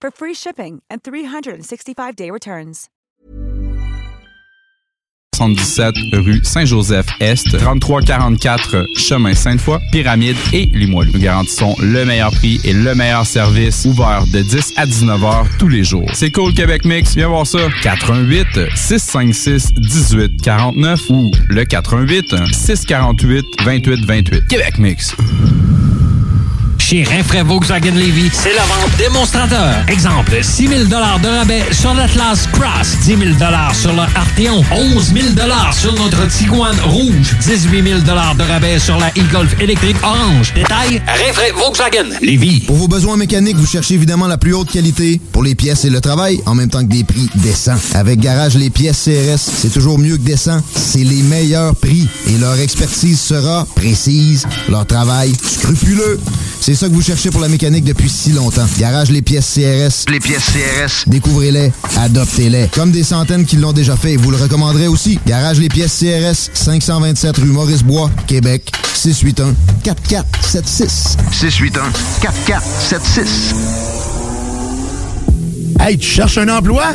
for free shipping and 365-day returns. 77 rue Saint-Joseph-Est, 3344 chemin Sainte-Foy, Pyramide et Limoilou. Nous garantissons le meilleur prix et le meilleur service, ouvert de 10 à 19 heures tous les jours. C'est cool Québec Mix, viens voir ça. 88 656 18 49 ou le 88 648 28 28. Québec Mix. Chez Rinfraie Volkswagen Levy, c'est la vente démonstrateur. Exemple, 6 000 de rabais sur l'Atlas Cross, 10 000 sur le Arteon, 11 000 sur notre Tiguan Rouge, 18 000 de rabais sur la e-Golf électrique orange. Détail, Rinfraie Volkswagen Levy. Pour vos besoins mécaniques, vous cherchez évidemment la plus haute qualité pour les pièces et le travail, en même temps que des prix décents. Avec Garage Les Pièces CRS, c'est toujours mieux que décent. C'est les meilleurs prix et leur expertise sera précise, leur travail scrupuleux. C'est ça que vous cherchez pour la mécanique depuis si longtemps. Garage les pièces CRS. Les pièces CRS. Découvrez-les, adoptez-les. Comme des centaines qui l'ont déjà fait, vous le recommanderez aussi. Garage les pièces CRS, 527 rue Maurice-Bois, Québec, 681 4476. 681 4476. Hey, tu cherches un emploi?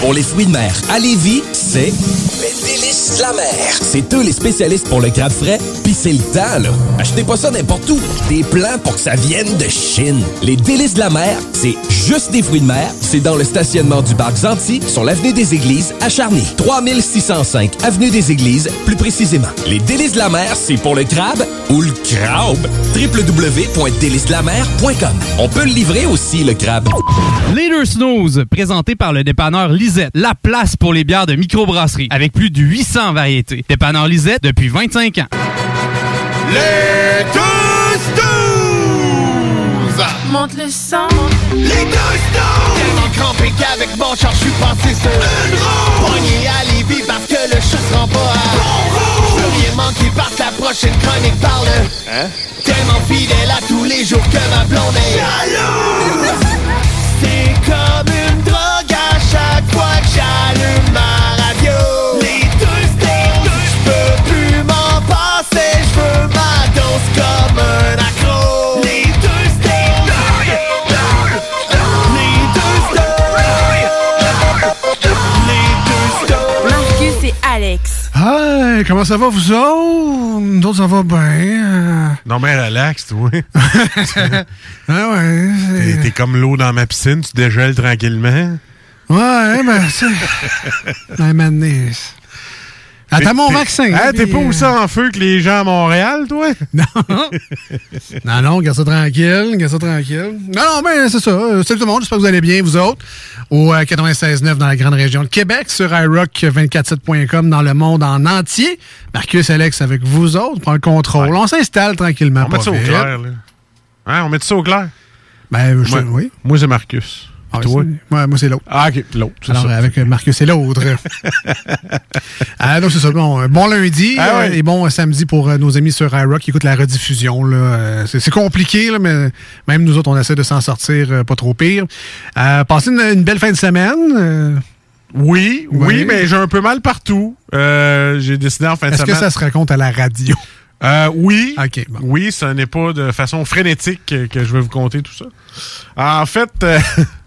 Pour les fruits de mer à Lévis, c'est les délices de la mer. C'est eux les spécialistes pour le crabe frais, pis c'est le temps, là. Achetez pas ça n'importe où. Des plans pour que ça vienne de Chine. Les délices de la mer, c'est juste des fruits de mer. C'est dans le stationnement du parc Zanti, sur l'avenue des Églises, à Charny. 3605 avenue des Églises, plus précisément. Les délices de la mer, c'est pour le crabe ou le crabe. www.délicesdelamer.com On peut le livrer aussi, le crabe. Leader Snooze, présenté par le dépanneur Lisette, la place pour les bières de microbrasserie, avec plus de 800 variétés. Dépanneur Lisette depuis 25 ans. Les deux snooze! Monte le sang. Les deux snooze! Tellement crampé qu'avec mon char, je suis passé sur une roue! Pogné à Lévis parce que le chat se rend pas à bon roue! Je veux rien manquer par ta prochaine chronique parle. Hein? Tellement fidèle à tous les jours que ma blonde est jalouse! C'est comme une drogue à chaque fois que j'allume ma Hey, comment ça va, vous autres? Nous autres, ça va bien. euh. Non, mais relax, toi. Ah ouais. T'es- T'es comme l'eau dans ma piscine, tu dégèles tranquillement. Ouais, ben, c'est. Ben, maintenant, Attends mon vaccin. Hein, t'es pas euh, aussi en feu que les gens à Montréal, toi? Non. non, non, garde ça tranquille, garde ça tranquille. Non, non, mais c'est ça. Euh, Salut tout le monde, j'espère que vous allez bien, vous autres. Au euh, 96.9 dans la grande région de Québec, sur iRock247.com dans le monde en entier. Marcus, Alex, avec vous autres, prend le contrôle. On s'installe tranquillement. On met ça au clair, là. Hein, on met ça au clair? Ben, je- Moi- oui. Moi, c'est Marcus. Ah, Toi? c'est- ouais, moi, c'est l'autre. Ah, OK, l'autre, c'est Alors, ça. avec euh, Marcus et l'autre. ah, donc, c'est ça. Bon, euh, bon lundi Ah ouais. euh, et bon samedi pour nos amis sur iRock qui écoutent la rediffusion. là. C'est c'est compliqué, là, mais même nous autres, on essaie de s'en sortir pas trop pire. Euh, passez une, une belle fin de semaine. Oui, oui, Oui. mais j'ai un peu mal partout. Euh, j'ai décidé en fin de Est-ce que semaine. ça se raconte à la radio? Euh, oui. OK, bon. Oui, ce n'est pas de façon frénétique que, que je vais vous conter tout ça. En fait, euh,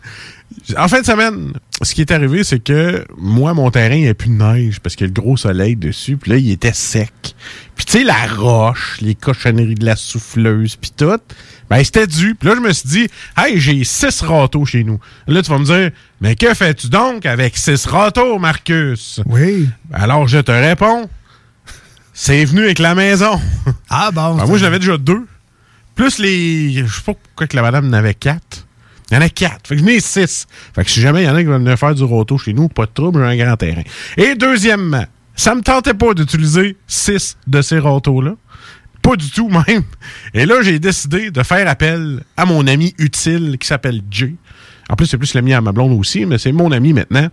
en fin de semaine, ce qui est arrivé, c'est que moi, mon terrain, il n'y a plus de neige parce qu'il y a le gros soleil dessus. Puis là, il était sec. Puis tu sais, la roche, les cochonneries de la souffleuse, puis tout, ben c'était dû. Puis là, je me suis dit, hey, j'ai six râteaux chez nous. Là, tu vas me dire, mais que fais-tu donc avec six râteaux, Marcus? Oui. Alors, je te réponds, c'est venu avec la maison. Ah bon. Ben, moi, j'avais déjà deux. Plus les. Je sais pas pourquoi que la madame en avait quatre. Il y en a quatre. Fait que je n'ai six. Fait que si jamais il y en a qui veulent venir faire du roto chez nous, pas de trouble, j'ai un grand terrain. Et deuxièmement, ça me tentait pas d'utiliser six de ces rotos-là. Pas du tout, même. Et là, j'ai décidé de faire appel à mon ami utile qui s'appelle Jay. En plus, c'est plus l'ami à ma blonde aussi, mais c'est mon ami maintenant.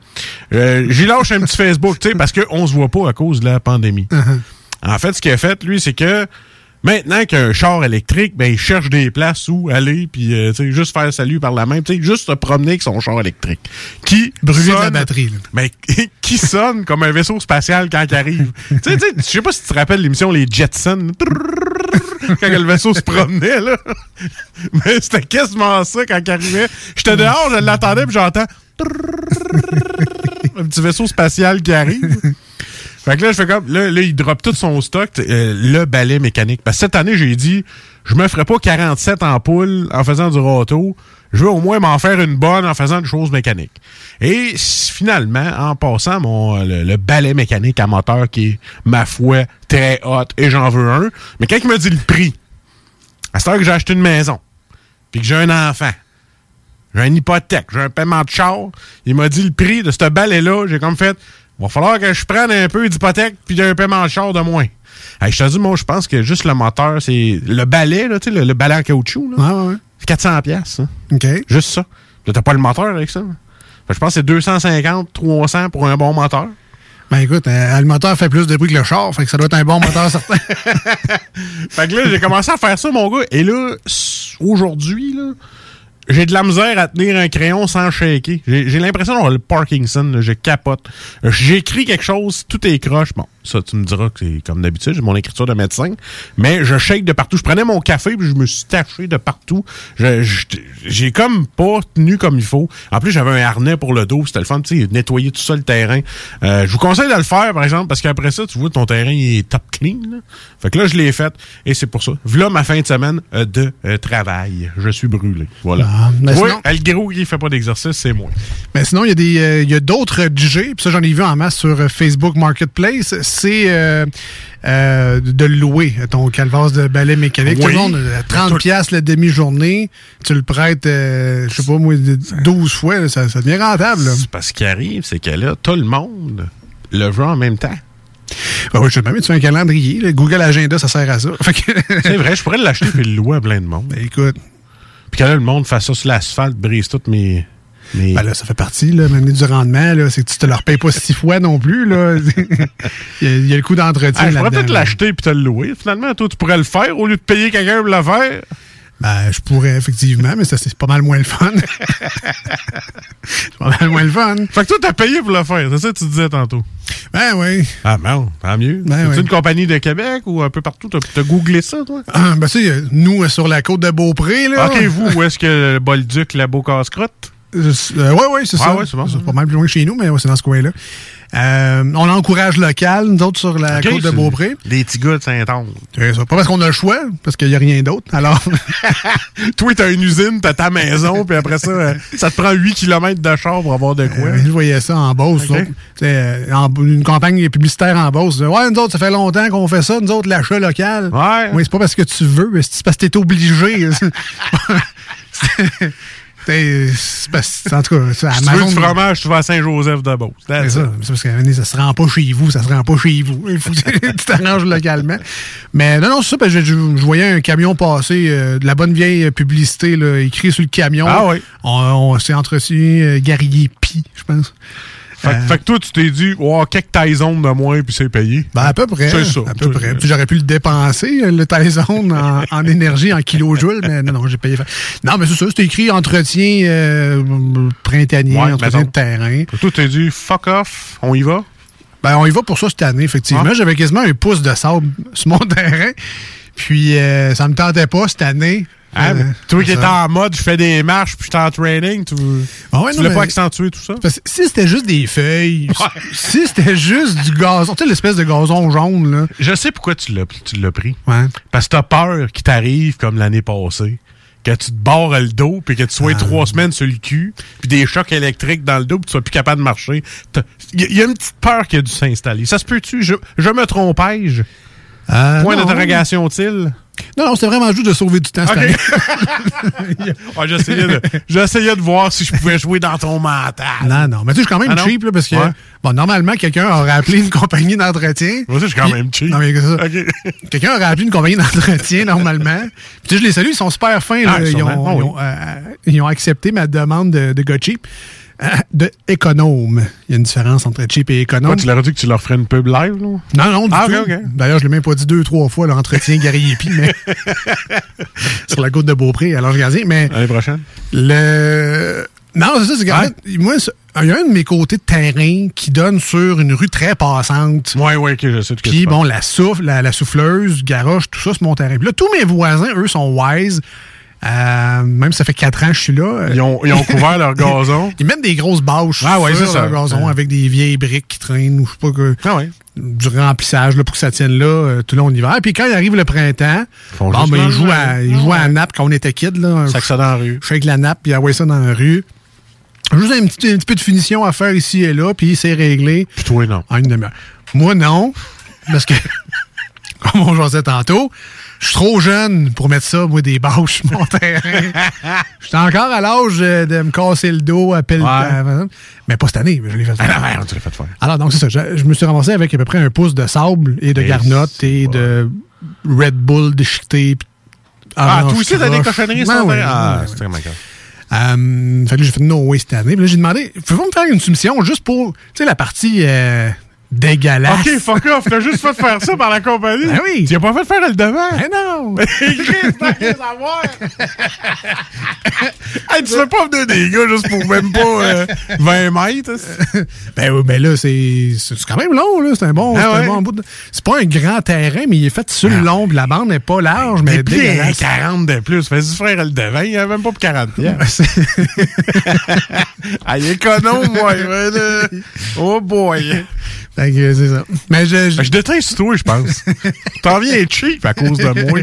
Euh, J'ai lâché un petit Facebook, tu sais, parce qu'on se voit pas à cause de la pandémie. En fait, ce qu'il a fait, lui, c'est que maintenant qu'il y a un char électrique, ben, il cherche des places où aller, puis euh, tu sais, juste faire salut par la main, tu sais, juste se promener avec son char électrique. Qui Brûler de la sonne- batterie. mais qui sonne comme un vaisseau spatial quand il arrive? tu sais, tu sais, je sais pas si tu te rappelles l'émission Les Jetsons. Quand le vaisseau se promenait, là. Mais c'était quasiment ça quand il arrivait. J'étais dehors, je l'attendais, puis j'entends un petit vaisseau spatial qui arrive. Fait que là, je fais comme. Là, là, il drop tout son stock, euh, le balai mécanique. Parce que cette année, j'ai dit, je me ferai pas 47 ampoules en faisant du roto. Je veux au moins m'en faire une bonne en faisant des choses mécaniques. Et finalement, en passant mon le, le balai mécanique à moteur qui est, ma foi, très hot, et j'en veux un. Mais quand il me dit le prix, à cette heure que j'ai acheté une maison, puis que j'ai un enfant, j'ai une hypothèque, j'ai un paiement de char. Il m'a dit le prix de ce balai-là. J'ai comme fait, va falloir que je prenne un peu d'hypothèque puis un paiement de char de moins. Hey, je te dis, moi, je pense que juste le moteur, c'est le balai, là, tu sais, le, le balai en caoutchouc, là, Ouais, ouais, ouais. c'est 400 pièces. OK. Juste ça. Là, t'as pas le moteur avec ça. Fait je pense que c'est 250, 300 pour un bon moteur. Ben écoute, euh, le moteur fait plus de bruit que le char, fait que ça doit être un bon moteur certain. Fait que là, j'ai commencé à faire ça, mon gars. Et là, aujourd'hui, là, j'ai de la misère à tenir un crayon sans shaker. J'ai l'impression d'avoir le Parkinson. je capote. J'écris quelque chose, tout est croche. Bon, ça, tu me diras que c'est comme d'habitude, j'ai mon écriture de médecin. Mais je shake de partout. Je prenais mon café puis je me suis taché de partout. J'ai comme pas tenu comme il faut. En plus, j'avais un harnais pour le dos. C'était le fun, tu sais, nettoyer tout ça le terrain. Euh, je vous conseille de le faire, par exemple, parce qu'après ça, tu vois, ton terrain il est top clean. là. Fait que là, je l'ai fait et c'est pour ça. Voilà ma fin de semaine euh, de euh, travail. Je suis brûlé. Voilà. Ah, mais oui, sinon- il fait pas d'exercice, c'est moi. Mais sinon, il y a des, il y a d'autres DJ, puis ça j'en ai vu en masse sur Facebook Marketplace. C'est euh, euh, de louer ton calvaire de balai mécanique. Tout le monde, euh, 30 pièces la demi-journée, tu le prêtes, euh, je sais pas moi, 12 fois, là, ça, ça devient rentable. parce qu'il arrive, c'est que là, tout le monde le veut en même temps. Ben oui, je sais pas, mais tu fais un calendrier. là. Google Agenda, ça sert à ça. C'est vrai, je pourrais l'acheter et le louer à plein de monde. Ben, écoute. Puis que là, le monde fasse ça sur l'asphalte, brise toutes mes. Ben là, ça fait partie, là, même du rendement, là, c'est que tu te leur payes pas six fois non plus, là. il, y a, il y a le coût d'entretien Ah, je pourrais peut-être l'acheter puis te le louer. Finalement, toi, tu pourrais le faire au lieu de payer quelqu'un pour le faire. Ben, je pourrais, effectivement, mais ça, c'est pas mal moins le fun. c'est pas mal moins le fun. Fait que toi, t'as payé pour le faire. C'est ça que tu disais tantôt. Ben oui. Ah, bon, tant mieux. Ben C'est oui. une compagnie de Québec ou un peu partout? T'as t'as googlé ça, toi? Ah, ben, sais, nous, euh, sur la côte de Beaupré, là. OK, vous, où est-ce que le Bolduc, la beau casse-crotte? Euh, ouais, ouais, c'est ça. c'est pas mal plus loin que chez nous, mais ouais, c'est dans ce coin-là. Euh, on encourage local, nous autres, sur la Ok, côte de c'est Beaupré. Les petits gars de. C'est ça. Pas parce qu'on a le choix, parce qu'il n'y a rien d'autre. Alors, Toi, t'as une usine, t'as ta maison, puis après ça, euh, ça te prend 8 km de char pour avoir de quoi. euh, je voyais ça en Beauce. Ok. nous autres. Tu sais, euh, en- une campagne publicitaire en Beauce. Ouais, nous autres, ça fait longtemps qu'on fait ça. Nous autres, l'achat local. Ouais. Oui, c'est pas parce que tu veux, mais c'est parce que t'es obligé. C'est- en tout cas, Si tu veux du fromage, tu vas à. C'est That's ça. it. C'est parce que ça se rend pas chez vous, ça se rend pas chez vous. Il faut que tu t'arranges localement. Mais non, non, c'est ça, parce que je, je voyais un camion passer, euh, de la bonne vieille publicité là, écrit sur le camion. Ah oui. On, on s'est entretenu euh, Garrier Pi, je pense. Fait, que- fait que toi, tu t'es dit, oh, quelques Tyson de moins, puis c'est payé. Ben, à peu près. C'est ça. À peu près. Puis j'aurais pu le dépenser, euh, le Tyson, en, en énergie, en kilojoules, mais non, non, j'ai payé. Non, mais c'est ça, c'était écrit entretien euh, printanier, Ouais, entretien de terrain. Toi, t'es dit, fuck off, on y va? Ben, on y va pour ça cette année, effectivement. Ah. J'avais quasiment un pouce de sable sur mon terrain. Puis, euh, ça me tentait pas cette année. Ah, Euh, toi qui étais en mode, je fais des marches, puis je suis en training, tu, Ah ouais, tu non, mais- pas accentué tout ça? Parce que si c'était juste des feuilles, si c'était juste du gazon, tu sais, l'espèce de gazon jaune, là. Je sais pourquoi tu l'as, pris. Ouais. Parce que t'as peur qu'il t'arrive comme l'année passée. Que tu te barres le dos, puis que tu sois Ah. trois semaines sur le cul, puis des chocs électriques dans le dos, puis tu sois plus capable de marcher. Il y, a- y a une petite peur qui a dû s'installer. Ça se peut-tu? Je, je me trompais-je? Euh, Point d'interrogation-t-il? Non, non, c'était vraiment juste de sauver du temps cette Ok. année. Ouais, j'essayais, de, j'essayais de voir si je pouvais jouer dans ton mental. Non, non. Mais tu sais, je suis quand même Ah cheap, là, parce que, Ouais. bon, normalement, quelqu'un aurait appelé une compagnie d'entretien. Moi aussi, je suis quand même cheap. Non, mais ça. Quelqu'un aurait appelé une compagnie d'entretien, normalement. Puis, tu sais, je les salue, ils sont super fins, là. Ah, ils, sûrement. ont, Ah ils oui. ont, euh, ils ont accepté ma demande de, de gars cheap. Euh, de économe. Il y a une différence entre cheap et économe. Tu leur as dit que tu leur ferais une pub live, là? Non, non, du Ah, tout. D'ailleurs, je l'ai même pas dit deux, trois fois, l'entretien Gariepi, mais sur la côte de Beaupré, à l'Ange Gardien. Mais L'année prochaine? le. Non, c'est ça, c'est qu'en Ouais. fait, moi, il y a un de mes côtés de terrain qui donne sur une rue très passante. Ouais, ouais, ok, je sais de Puis bon, la souffle, la, la souffleuse, garoche, tout ça, c'est mon terrain. Puis là, tous mes voisins, eux, sont wise. Euh, même ça fait quatre ans que je suis là. Ils ont, ils ont couvert leur gazon. Ils mettent des grosses bâches Ah ouais, sur ça. leur gazon Ouais. avec des vieilles briques qui traînent ou je sais pas que. Ah ouais. Du remplissage là, pour que ça tienne là euh, tout le long de l'hiver. Puis quand il arrive le printemps, bon, ben, ils l'enlever. jouent à, ils jouent à la nappe quand on était kid. Là, Sac ça dans la rue. Je shake la nappe, puis ça dans la rue. Juste un petit, un petit peu de finition à faire ici et là, puis c'est réglé. Puis toi, non. En une demi-heure. Moi, non. Parce que, comme on jasait tantôt, je suis trop jeune pour mettre ça, moi, des bâches sur mon terrain. Je suis encore à l'âge de me casser le dos à pelle. Ouais. à- Mais pas cette année, mais je l'ai fait Ah non, merde, tu l'as fait faire. Alors, donc, c'est ça. Je, je me suis ramassé avec à peu près un pouce de sable et de Et garnottes et de Red Bull déchiqueté. Ah, toi aussi, t'as des cochonneries Ben sur ton oui, terrain? Ah, ben c'est très marquant. Euh, fait que là, j'ai fait no way cette année. Puis là, j'ai demandé, pouvez-vous me faire une soumission juste pour, tu sais, la partie euh, dégueulasse? Ok, fuck off, t'as juste fait faire ça par la compagnie. Ben oui. Tu as pas fait faire le devant. Ben non! Chris, t'as rien à voir. hey, tu fais pas venir des gars juste pour même pas euh, 20 mètres. ben oui, ben là, c'est c'est quand même long, là. C'est un bon, Ah ouais? bon bout de- C'est pas un grand terrain, mais il est fait sur le long, puis la bande n'est pas large, mais puis, dégueulasse. 40 de plus. Fais-y frère le devant, il y a même pas pour 40 pièces. ah, il est économe, moi. Oh boy. Fait que c'est ça. Mais je, je, Je déteste toi, je pense. T'en viens cheap à cause de moi.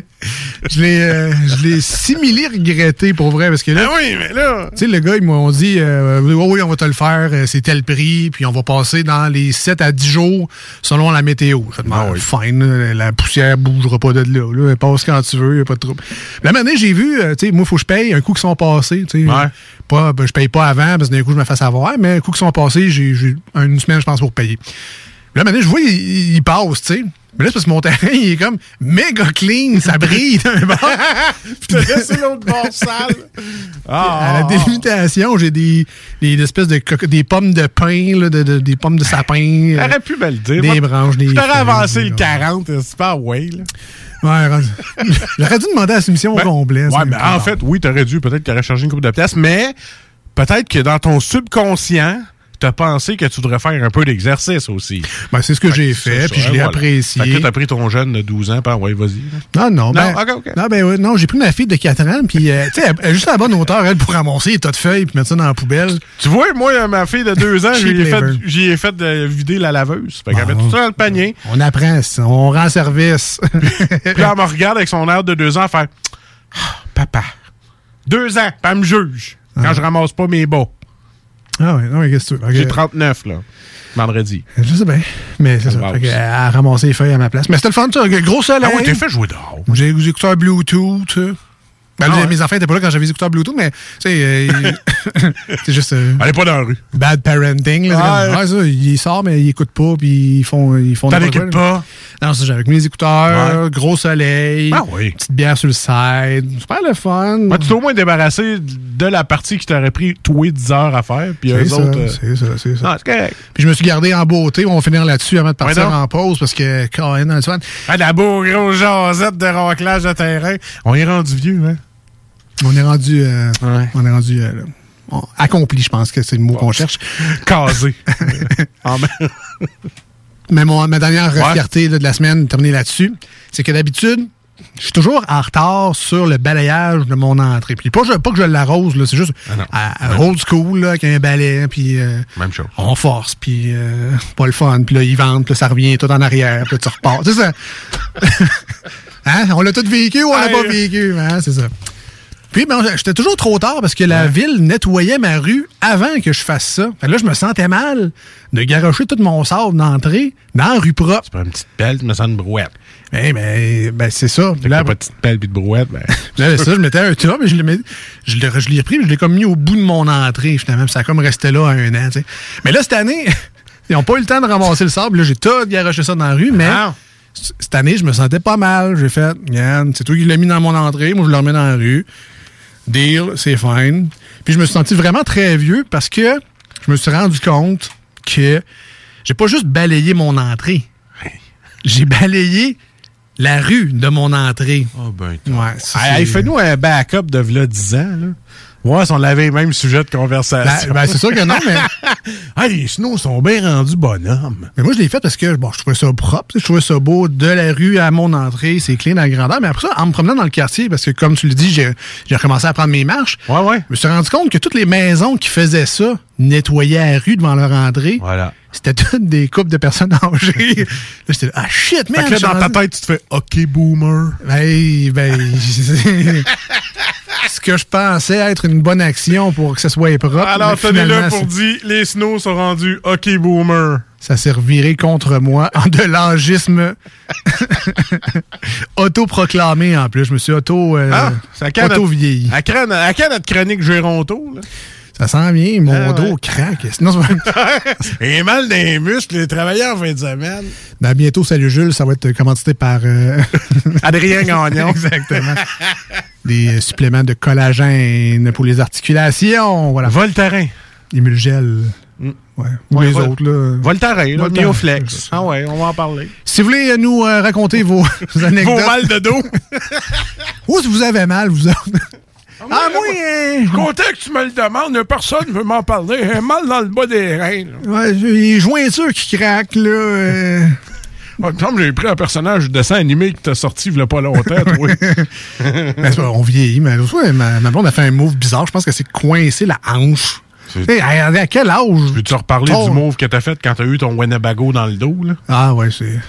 je l'ai euh, je l'ai simili regretté pour vrai, parce que là, Ah oui, mais là. Tu sais, le gars, ils m'ont dit, euh, oui, oui, on va te le faire, euh, c'est tel prix, puis on va passer dans les 7 à 10 jours selon la météo. Je Ah oui. fine, là, la poussière bougera pas de là, là. Passe quand tu veux, y a pas de trouble. La année, j'ai vu, euh, tu sais, moi, faut que je paye un coup qui sont passés, tu sais. Ouais. Pas, ben, je paye pas avant, parce que d'un coup, je me fasse avoir, mais un coup qui sont passés, j'ai j'ai une semaine, je pense, pour payer. Là, maintenant, je vois, il, il passe, tu sais. Mais là, c'est parce que mon terrain, il est comme méga clean, ça brille d'un bord. T'as laissé l'autre bord sale. À la délimitation, j'ai des, des espèces de des pommes de pain, là, de, de- des pommes de sapin. euh, T'aurais pu me le dire. Des Moi, branches, des t'aurais avancé le 40, c'est pas ouais, là. Ouais, rendu- J'aurais dû demander à la soumission Ben, complète. Ouais, mais en fait, oui, t'aurais dû. Peut-être qu'il aurait chargé une coupe de pièces, mais peut-être que dans ton subconscient, t'as pensé que tu devrais faire un peu d'exercice aussi. Ben, c'est ce que j'ai fait, puis je l'ai apprécié. Fait que t'as pris ton jeune de 12 ans, puis ouais, vas-y. Non, non, ben, Non, ben, ouais, non, j'ai pris ma fille de 4 ans, puis, euh, tu sais, juste à la bonne hauteur, elle, pour ramasser les tas de feuilles, puis mettre ça dans la poubelle. Tu vois, moi, ma fille de 2 ans, j'y ai fait, ai fait de vider la laveuse. Fait qu'elle met tout ça dans le panier. On apprend, ça, on rend service. Puis là, elle me regarde avec son air de 2 ans, fait Ah, Papa, 2 ans, elle me juge quand je ramasse pas mes bas. Ah ouais, non, mais qu'est-ce que tu veux? J'ai Ok. 39, là, vendredi. Je sais bien, mais c'est ça. ramasse. Fait qu'elle a ramassé les feuilles à ma place. Mais c'était le fun, ça. Gros soleil. Ah ouais, t'es fait jouer dehors. J'ai des écouteurs Bluetooth. Ben, Ah ouais. Mes enfants n'étaient pas là quand j'avais les écouteurs Bluetooth, mais tu sais, euh, c'est juste euh, Elle est pas dans la rue. bad parenting. Là, C'est Ouais. comme, ouais, ça, il sort, mais il écoute pas, puis ils font, ils font T'en écoutes pas? Non, c'est ça, avec mes écouteurs, gros soleil, Ah oui. petite bière sur le side, super le fun. Ouais, tu t'es au moins débarrassé de la partie qui t'aurait pris toi 10 heures à faire, puis eux ça, autres. euh, c'est ça, c'est ça. Ah, c'est correct. Puis je me suis gardé en beauté, on va finir là-dessus avant de partir Ouais, en pause, parce que, quand le fun. Ah, la beau gros jasette de raclage de terrain. On est rendu vieux, hein? On est rendu, euh, on est rendu euh. On- accompli, je pense que c'est le mot qu'on cherche. Casé. Ah, ben. Mais mon, ma dernière Ouais. fierté là, de la semaine, terminée là-dessus, c'est que d'habitude, je suis toujours en retard sur le balayage de mon entrée. Puis pas, que je l'arrose, c'est juste à- à old school, là, avec un balai, puis euh, Même chose. on force, puis euh, pas le fun, puis là, ils vendent, puis là, ça revient tout en arrière, puis là, tu repars. C'est ça. hein? On l'a tout vécu ou on l'a pas vécu? Hein? C'est ça. Puis, ben, j'étais toujours trop tard parce que la ville nettoyait ma rue avant que je fasse ça. Fait que là, je me sentais mal de garocher tout mon sable d'entrée dans la rue propre. Tu prends une petite pelle, tu me sens une brouette. Eh ben, ben, c'est ça. T'as Là, pas de petite pelle puis de brouette, ben. là, ça, je mettais un tas, mais je l'ai, je l'ai, je l'ai repris, puis je l'ai comme mis au bout de mon entrée, finalement. ça a comme resté là un an, tu sais. Mais là, cette année, ils n'ont pas eu le temps de ramasser le sable. Là, j'ai tout garoché ça dans la rue, mais Ah. cette année, je me sentais pas mal. J'ai fait, c'est toi qui l'as mis dans mon entrée, moi, je le remets dans la rue. Deal, c'est fine. Puis je me suis senti vraiment très vieux parce que je me suis rendu compte que j'ai pas juste balayé mon entrée. J'ai balayé la rue de mon entrée. Oh, ben, Ouais, Hey, fais-nous un backup de v'là 10 ans, là. Ouais, si on avait même sujet de conversation. Ben, ben, c'est sûr que non, mais. ah, les snows sont bien rendus bonhommes. Mais moi, je l'ai fait parce que bon, je trouvais ça propre, je trouvais ça beau de la rue à mon entrée, c'est clean à la grandeur. Mais après ça, en me promenant dans le quartier, parce que comme tu le dis, j'ai j'ai recommencé à prendre mes marches. Ouais, ouais. Je me suis rendu compte que toutes les maisons qui faisaient ça nettoyaient la rue devant leur entrée. Voilà. C'était toutes des couples de personnes âgées. là, j'étais là, ah shit, man! Fait que là, dans ta tête, tu te fais OK, boomer. Ben, ben, ce que je pensais être une bonne action pour que ça soit propre. Alors, tenez-le pour dire, les snows sont rendus OK, boomer. ça s'est reviré contre moi en de l'angisme autoproclamé en plus. Je me suis auto, euh, Ah, auto notre- vieilli. À quand, à notre chronique Géronto, là? Ça sent bien, mon Ah, dos ouais. craque. Non, c'est pas- Et mal dans les muscles, les travailleurs en fin de semaine. Ben, bientôt, salut Jules, ça va être commandité par euh, Adrien Gagnon. Exactement. Des suppléments de collagène pour les articulations. Voilà. Voltaren. Emulgel. Ouais. Ou Ouais, les Vol- autres, là. Voltaren, là. Mioflex. Ah ouais, on va en parler. Si vous voulez nous euh, raconter vos anecdotes. Vos mal de dos. Ou si vous avez mal, vous autres. Ah, moi, euh, Je suis content que tu me le demandes. Personne ne veut m'en parler. J'ai mal dans le bas des reins. là. Ouais, j'ai les jointures qui craquent, là. euh. Ouais, il me semble que j'ai pris un personnage de dessin animé qui t'a sorti il y a pas longtemps, toi. Ben, c'est pas- on vieillit, mais fois, ma, ma blonde a fait un move bizarre. Je pense que c'est coincé la hanche. À, à quel âge? Peux-tu reparler du move que t'as fait quand t'as eu ton Winnebago dans le dos, là? Ah, ouais, c'est.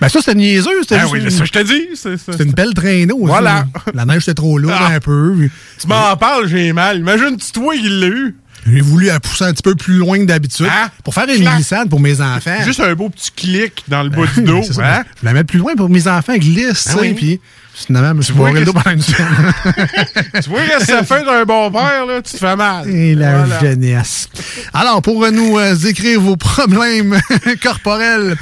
Ben, ça, c'était niaiseux. C'était Ah oui, une- ça, je te dis. c'est- C'était une belle traîneau. Voilà. La neige était trop lourde Ah. un peu. puis Tu m'en parles, j'ai mal. Imagine-tu toi qui l'as eu. J'ai voulu la pousser un petit peu plus loin que d'habitude Hein? pour faire une Clac. glissade pour mes enfants. Juste un beau petit clic dans le bas du dos. Ça, hein? Je voulais la mettre plus loin pour que mes enfants glissent. Ah sais, oui. Puis finalement, je me suis bourré le dos pendant une semaine. Tu vois que ça fait d'un bon père, là, tu te fais mal. Et la Voilà. jeunesse. Alors, pour nous euh, écrire vos problèmes corporels,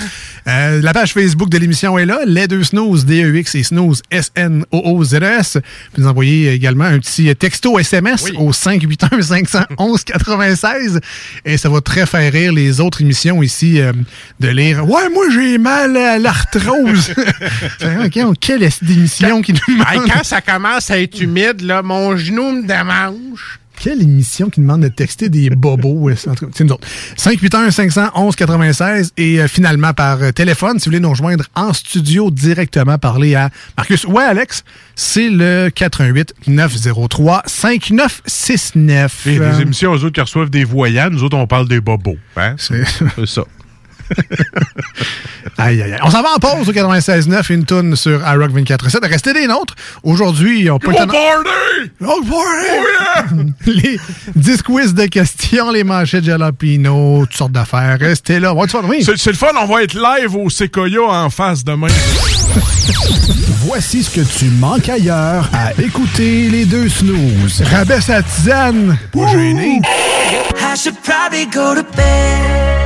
euh, la page Facebook de l'émission est là. Les deux snooze, D-E-X et snooze, S-N-O-O-Z-E-S. Vous nous envoyez également un petit texto SMS au 581-511-96. Et ça va très faire rire les autres émissions ici euh, de lire « Ouais, moi, j'ai mal à l'arthrose. » Quelle émission qui nous Hey, manque? quand ça commence à être humide, là, mon genou me démange. Quelle émission qui demande de texter des bobos? Cas, C'est nous autres. 581-511-96 et euh, finalement par euh, téléphone, si vous voulez nous rejoindre en studio directement, parler à Marcus ou à Alex, c'est le 88-903-5969. Et Euh, les émissions, eux autres qui reçoivent des voyants, nous autres, on parle des bobos. Hein? C'est ça. Aïe, aïe, aïe. On s'en va en pause au 96.9, une tourne sur iRock 24.7. Restez des nôtres. Aujourd'hui, on peut... Gros party! Gros party! les 10 quiz de questions, les manchettes jalapino, toutes sortes d'affaires. Restez là. On c'est le fun, on va être live au Sequoia en face demain. Voici ce que tu manques ailleurs à écouter les deux snooze. Rabaisse à tisane. Pas gêné. I should probably go to bed.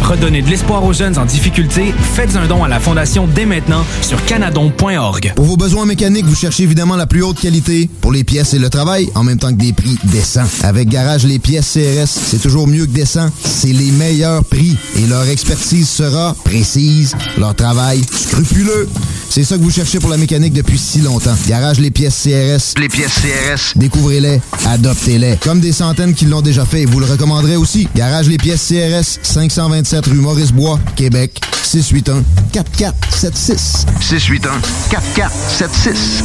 Redonnez de l'espoir aux jeunes en difficulté. Faites un don à la Fondation dès maintenant sur canadon.org. Pour vos besoins mécaniques, vous cherchez évidemment la plus haute qualité pour les pièces et le travail, en même temps que des prix décents. Avec Garage Les Pièces CRS, c'est toujours mieux que décent. C'est les meilleurs prix et leur expertise sera précise, leur travail scrupuleux. C'est ça que vous cherchez pour la mécanique depuis si longtemps. Garage Les Pièces CRS. Les pièces CRS. Découvrez-les, adoptez-les. Comme des centaines qui l'ont déjà fait, vous le recommanderez aussi. Garage Les Pièces CRS, 527 rue Maurice-Bois, Québec, 681-4476. 681-4476.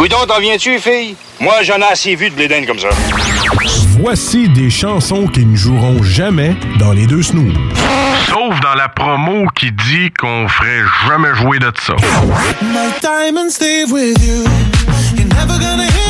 Coudon, t'en viens-tu, fille? Moi, j'en ai assez vu de blédane comme ça. Voici des chansons qui ne joueront jamais dans les deux snooze. Sauf dans la promo qui dit qu'on ferait jamais jouer de ça. My diamonds stay with you. You're never gonna hear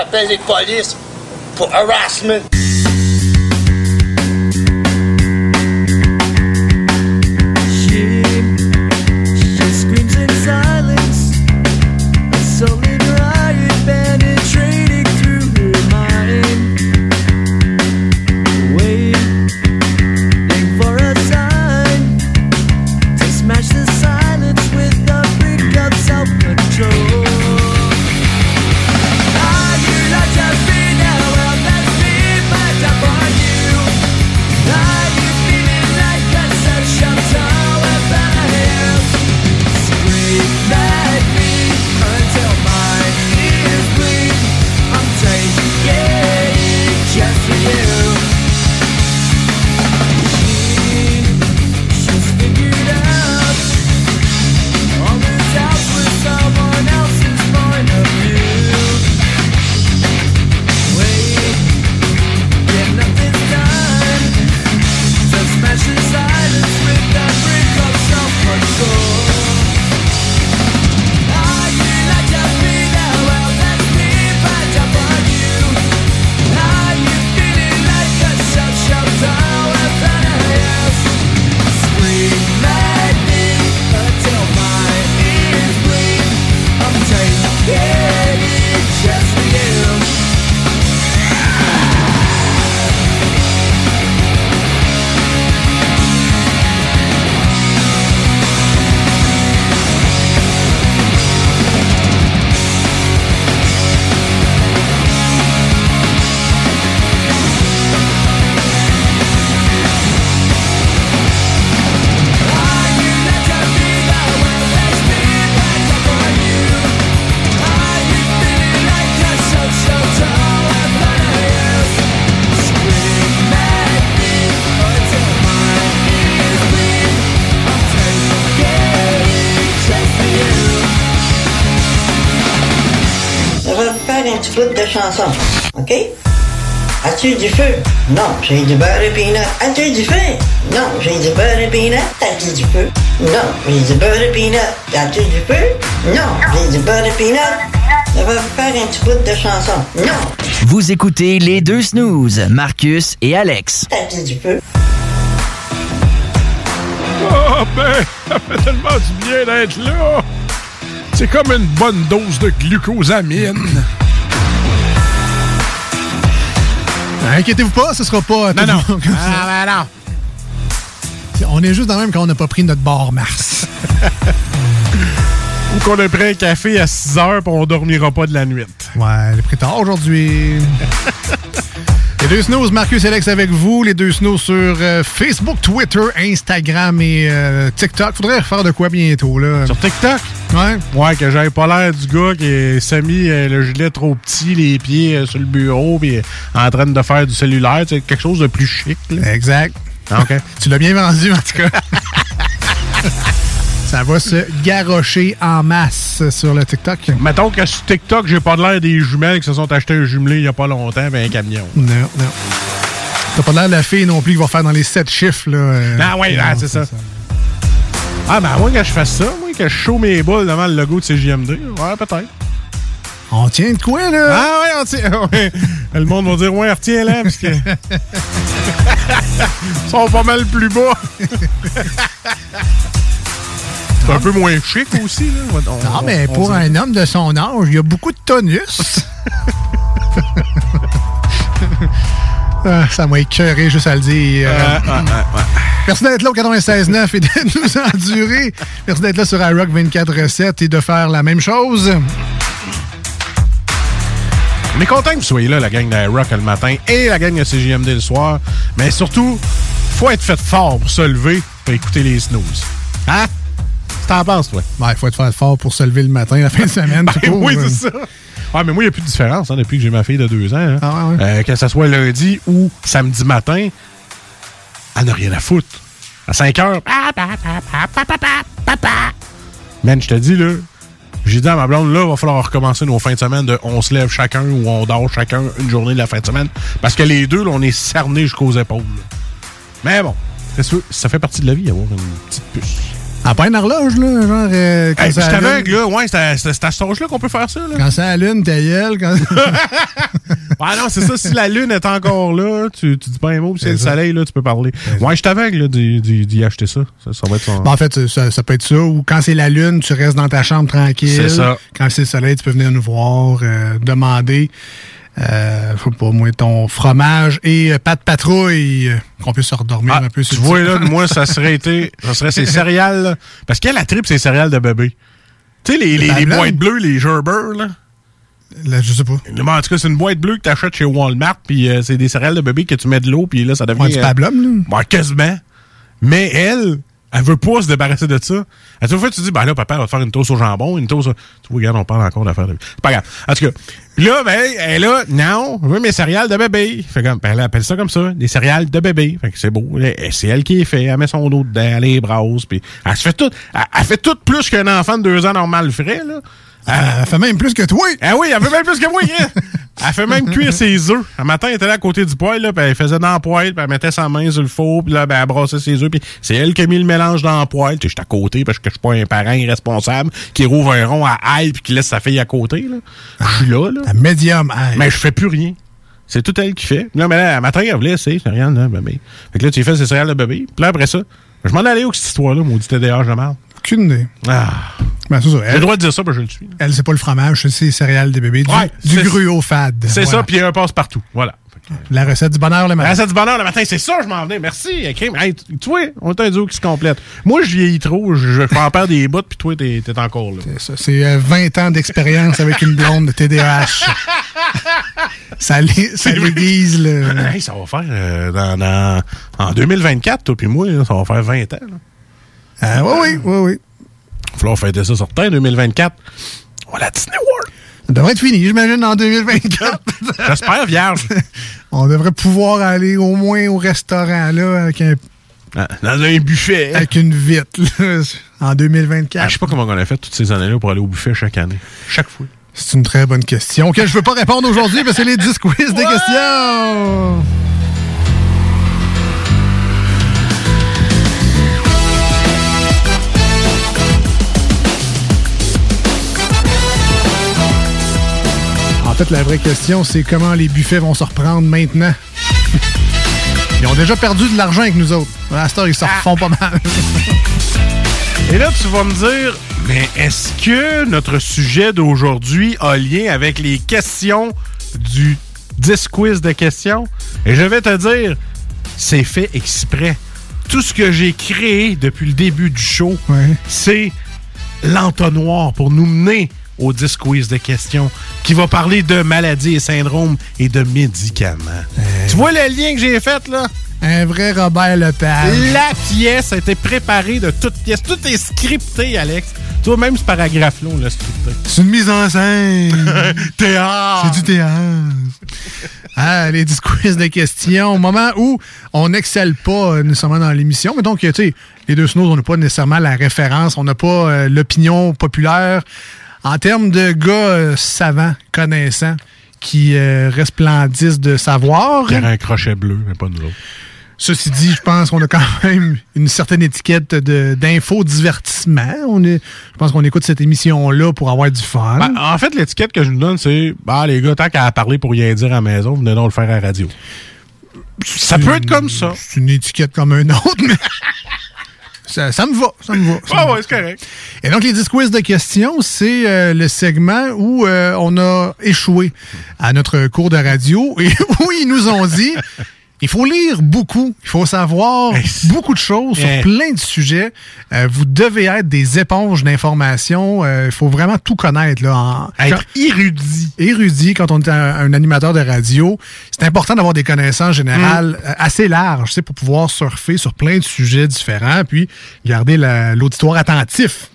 appelle les this for harassment. j'ai du beurre et peanut. As-tu du feu? Non, j'ai du beurre et peanut. T'as-tu du feu? Non, j'ai du beurre et peanut. T'as-tu du feu? Non, j'ai du beurre et peanut. Ça va vous faire un petit bout de chanson. Non! Vous écoutez les deux snooze, Marcus et Alex. T'as-tu du feu? Oh ben, ça fait tellement du bien d'être là! C'est comme une bonne dose de glucosamine. Inquiétez-vous pas, ce sera pas. Euh, non, non. ah non, non. On est juste dans le même quand on n'a pas pris notre bar Mars. Ou qu'on a pris un café à 6 heures pour on dormira pas de la nuit. Ouais, il est pris tard aujourd'hui. Les deux snooze, Marcus et Alex avec vous. Les deux snooze sur euh, Facebook, Twitter, Instagram et euh, TikTok. Faudrait refaire de quoi bientôt, là. Sur TikTok? Ouais. Ouais, que j'avais pas l'air du gars qui s'est mis euh, le gilet trop petit, les pieds euh, sur le bureau, puis euh, en train de faire du cellulaire. C'est quelque chose de plus chic. Là. Exact. Ah, OK. tu l'as bien vendu, en tout cas. Ça va se garrocher en masse sur le TikTok. Mettons que sur TikTok, j'ai pas l'air des jumelles qui se sont achetées un jumelé il y a pas longtemps, ben un camion. Non, non. T'as pas l'air de la fille non plus qui va faire dans les sept chiffres, là. euh, Ah ouais, ah, c'est ça. Ah ben moi, quand je fasse ça, moi, que je show mes boules devant le logo de CJMD, ouais, peut-être. On tient de quoi, là? Ah ouais, on tient. ouais. Le monde va dire, ouais, retiens là, parce que. Ils sont pas mal plus bas. C'est un peu moins chic aussi, là. On- Non, on- mais on pour dit- un homme de son âge, il y a beaucoup de tonus. Ah, ça m'a écœuré juste à le dire. Ouais, ouais, ouais, ouais. Merci d'être là au 96.9 et de nous endurer. Merci d'être là sur iRock 24.7 et de faire la même chose. On est content que vous soyez là, la gang de Rock le matin et la gang de CJMD le soir. Mais surtout, faut être fait fort pour se lever pour écouter les snooze. Hein? T'en penses, toi? Ben, il faut être faire fort pour se lever le matin, la fin de semaine. tout Ben court. oui, c'est ça. Ah, mais moi, il n'y a plus de différence hein, depuis que j'ai ma fille de deux ans. hein. Ah, ouais, ouais. Euh, que ce soit lundi ou samedi matin, elle n'a rien à foutre. À 5 heures, man, je te dis, là, j'ai dit à ma blonde, là, il va falloir recommencer nos fins de semaine de on se lève chacun ou on dort chacun une journée de la fin de semaine. Parce que les deux, là, on est cernés jusqu'aux épaules. là. Mais bon, ça fait partie de la vie, avoir une petite puce. Ah, pas une horloge, là, genre... euh, quand Hey, ça je t'aveugle, là. Ouais, c'est à, c'est à cet âge-là qu'on peut faire ça, là. Quand ça allume, ta gueule, quand... Ah non, c'est ça. Si la lune est encore là, tu, tu dis pas un mot, puis c'est le soleil, là, tu peux parler. Ouais, je t'aveugle, là, d'y- acheter ça. ça. ça va être son... Ben, en fait, ça, ça peut être ça, ou quand c'est la lune, tu restes dans ta chambre tranquille. C'est ça. Quand c'est le soleil, tu peux venir nous voir, euh, demander, euh, pas moi, ton fromage et euh, pâte patrouille, euh, qu'on puisse se redormir un peu Ah, Tu vois, là, moi, ça serait été, ça serait ces céréales, là. Parce qu'elle, la tripe, c'est céréales de bébé. Tu sais, les, les, La les blonde? boîtes bleues, les Gerber, là. Là, je sais pas. Mais en tout cas, c'est une boîte bleue que t'achètes chez Walmart, puis euh, c'est des céréales de bébé que tu mets de l'eau, puis là, ça devient... Ouais, du pablum, là. Ouais, quasiment. Mais elle, elle veut pas se débarrasser de ça. À tout fois, tu dis, ben là, papa, va te faire une toast au jambon, une toast. Tu vois, regarde, on parle encore d'affaires de... C'est pas grave. En tout cas, là, ben, elle est là, non, je veux mes céréales de bébé. Fait comme, ben, elle appelle ça comme ça, des céréales de bébé. Fait que c'est beau. C'est elle qui les fait. Elle met son eau dedans, elle les brasse, puis elle se fait tout. Elle, elle fait tout plus qu'un enfant de deux ans normal ferait, là. Elle fait même plus que toi. Ah oui, elle fait même plus que moi. Elle fait même cuire ses œufs. Un matin, elle était là à côté du poêle, là, puis elle faisait dans poêle, puis elle mettait sa main sur le four, puis là, ben, elle brassait ses œufs, puis c'est elle qui a mis le mélange dans le poêle. Tu sais, j'étais à côté parce que je suis pas un parent irresponsable qui rouvre un rond à ail puis qui laisse sa fille à côté. Là. Je suis là, là. Un médium, hey. Mais je fais plus rien. C'est tout elle qui fait. Non, mais là, un matin, elle voulait essayer, c'est rien, là, bébé. Fait que là, tu fais ses céréales de bébé. Puis là, après ça, je m'en allais où, cette histoire-là, maudit TDAH de merde? Aucune idée. Ah. Ben, c'est ça. J'ai le droit de dire ça, ben je le suis. Elle, c'est pas le fromage, c'est les céréales des bébés. Du, Ouais, du gruau fade. C'est Voilà. ça, puis un passe-partout. Voilà. La recette du bonheur le La matin. recette du bonheur le matin, c'est ça, je m'en venais. Merci, crime. Hey, tu vois, on est un duo qui se complète. Moi, je vieillis trop, je, je en perds des bouts, puis toi, t'es t'es encore là. C'est ça. C'est euh, 20 ans d'expérience avec une blonde de TDAH. ça l'ai- ça l'aiguise, le... Hey, ça va faire euh, dans, dans- en 2024, toi puis moi, là, ça va faire 20 ans. Là. Ah, oui, oui, oui, oui. Il va falloir fêter ça certain, 2024. On va la Disney World. Ça devrait être fini, j'imagine, en 2024. J'espère, vierge. On devrait pouvoir aller au moins au restaurant, là, avec, un, Ah, Dans un buffet. avec une vitre, là, en 2024. Ah, je sais pas comment on a fait toutes ces années-là pour aller au buffet chaque année. Chaque fois. C'est une très bonne question auquel je veux pas répondre aujourd'hui parce que c'est les 10 quiz des questions. Fait, la vraie question, c'est comment les buffets vont se reprendre maintenant? Ils ont déjà perdu de l'argent avec nous autres. À cette heure, ils se refont pas mal. Et là, tu vas me dire, mais est-ce que notre sujet d'aujourd'hui a lien avec les questions du 10 quiz de questions? Et je vais te dire, c'est fait exprès. Tout ce que j'ai créé depuis le début du show, c'est l'entonnoir pour nous mener au 10 quiz de questions qui va parler de maladies et syndromes et de médicaments. Tu vois le lien que j'ai fait, là? Un vrai Robert Lepage. La pièce a été préparée de toute pièce. Tout est scripté, Alex. Tu vois, même ce paragraphe-là, on l'a scripté. C'est une mise en scène. théâtre. C'est du théâtre. Ah, les 10 quiz de questions. Au moment où on n'excelle pas euh, nécessairement dans l'émission, mais donc, tu sais, les deux snows, on n'a pas nécessairement la référence, on n'a pas euh, l'opinion populaire. En termes de gars euh, savants, connaissants, qui euh, resplendissent de savoir. Il y un crochet bleu, mais pas nous autres. Ceci dit, je pense qu'on a quand même une certaine étiquette d'info-divertissement. Je pense qu'on écoute cette émission-là pour avoir du fun. Ben, en fait, l'étiquette que je nous donne, c'est bah, les gars, tant qu'à parler pour rien dire à la maison, venez donc le faire à la radio. Ça peut être comme ça. C'est une étiquette comme un autre, mais. Ça, ça me va, ça me va. Ah ouais, c'est correct. Et donc, les 10 quiz de questions, c'est euh, le segment où euh, on a échoué à notre cours de radio et où ils nous ont dit il faut lire beaucoup, il faut savoir beaucoup de choses sur plein de sujets. Euh, vous devez être des éponges d'informations. Euh, Il faut vraiment tout connaître. Là, en, Être érudit. Érudit quand on est un, un animateur de radio. C'est important d'avoir des connaissances générales Mm. euh, assez larges pour pouvoir surfer sur plein de sujets différents puis garder la- l'auditoire attentif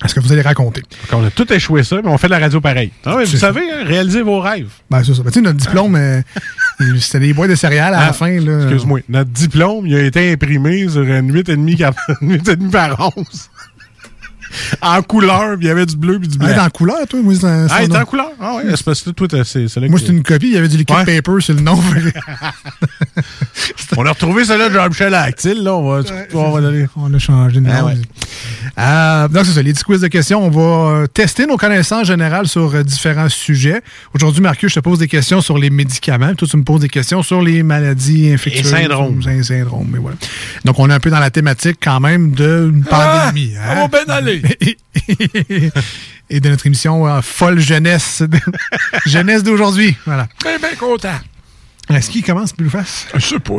à ce que vous allez raconter. On a tout échoué ça, mais on fait de la radio pareil. Ah vous ça. savez, hein, réalisez vos rêves. Ben, c'est ça. Ben, tu sais, notre diplôme, euh, c'était des boîtes de céréales à la Ah, fin. là. Excuse-moi. Notre diplôme, il a été imprimé sur une 8,5 cap- une 8,5 par 11. En couleur, puis il y avait du bleu puis du Ah, blanc. t'es en couleur, toi? Moi, c'est un- Ah, c'est il est un- en couleur? Ah ouais, c'est parce que toi, c'est c'est Moi, c'est une copie. Il y avait du liquid Ouais. paper sur le nom. On a retrouvé celui-là de Jean-Michel Actil, là. On va, on va donner. On a changé de nom. Ah ouais. Euh, donc, c'est ça, les 10 quiz de questions. On va euh, tester nos connaissances générales sur euh, différents sujets. Aujourd'hui, Marcus, je te pose des questions sur les médicaments. Toi, tu me poses des questions sur les maladies infectieuses. Et syndromes. Les syndromes, mais voilà. Donc, on est un peu dans la thématique quand même d'une pandémie. Ah, hein? ça va bien aller. Et de notre émission euh, Folle Jeunesse. jeunesse d'aujourd'hui. Voilà. Bien, bien content. Est-ce qu'il commence plus face? Je sais pas.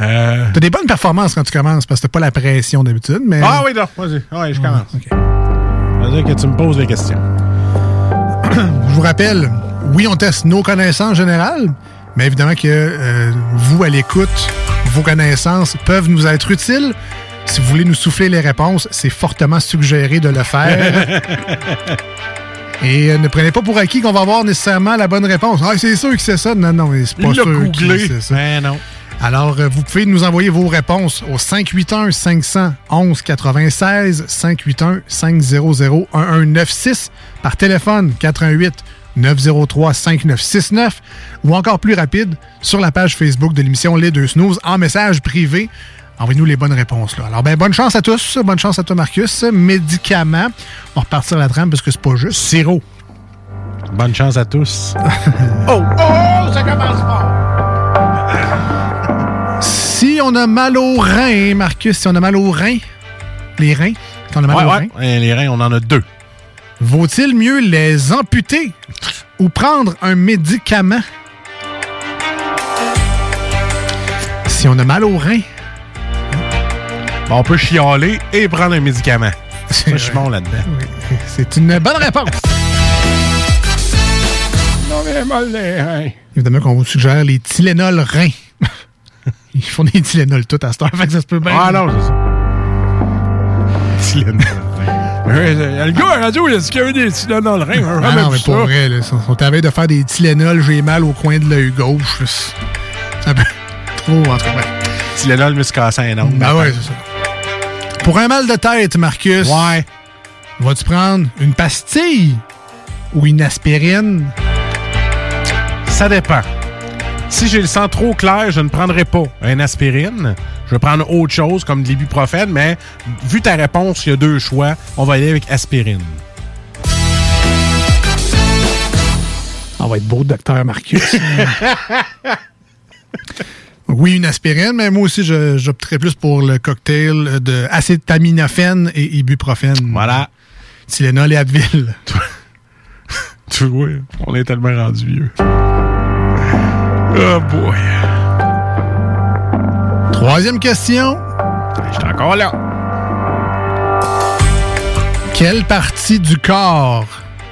Euh... T'as des bonnes performances quand tu commences parce que t'as pas la pression d'habitude, mais. Ah oui, non, vas-y. Ah ouais, je commence. Vas-y que tu me poses les questions. Je vous rappelle, oui, on teste nos connaissances générales, mais évidemment que euh, vous, à l'écoute, vos connaissances peuvent nous être utiles. Si vous voulez nous souffler les réponses, c'est fortement suggéré de le faire. Et euh, ne prenez pas pour acquis qu'on va avoir nécessairement la bonne réponse. Ah, c'est sûr que c'est ça. Non, non, mais c'est pas Il sûr que c'est ça. Ben non. Alors, euh, vous pouvez nous envoyer vos réponses au 581 511 96 581 500 1196 par téléphone 88 903 5969 ou encore plus rapide sur la page Facebook de l'émission Les Deux Snooze en message privé. Envoyez-nous les bonnes réponses. Là. Alors, ben, bonne chance à tous. Bonne chance à toi, Marcus. Médicaments. On va repartir la trame parce que c'est pas juste. Sirop. Bonne chance à tous. Oh! Oh! Ça commence fort! Si on a mal aux reins, Marcus, si on a mal aux reins, les reins, si on a mal Ouais, aux ouais. reins, Les reins, on en a deux. vaut-il mieux les amputer ou prendre un médicament? Si on a mal aux reins, on peut chialer et prendre un médicament. Ça, je suis bon là-dedans. c'est une bonne réponse. Non, mais mal les reins. Évidemment qu'on vous suggère les Tylenol reins. Ils font des Tylenol tout à cette heure, fait que ça se peut bien. Ah non, c'est ça. Tylenol. Euh, Le gars à la radio, il a dit qu'il y avait des Tylenol dans le rein. hein, Ah non, mais ça. pour vrai, là, à veille de faire des Tylenol, j'ai mal au coin de l'œil gauche. Peu trop, en tout cas. Tylenol me se cassait un ongle. Ben ouais, c'est ça. Pour un mal de tête, Marcus. Ouais. Vas-tu prendre une pastille ou une aspirine? Ça dépend. Si j'ai le sang trop clair, je ne prendrai pas un aspirine. Je vais prendre autre chose comme de l'ibuprofène, mais vu ta réponse, il y a deux choix. On va aller avec aspirine. On va être beau, docteur Marcus. oui, une aspirine, mais moi aussi, j'opterais plus pour le cocktail de acétaminophène et ibuprofène. Voilà. Tylenol et Advil. Tu vois, on est tellement rendu vieux. Oh boy. Troisième question. J'étais encore là. Quelle partie du corps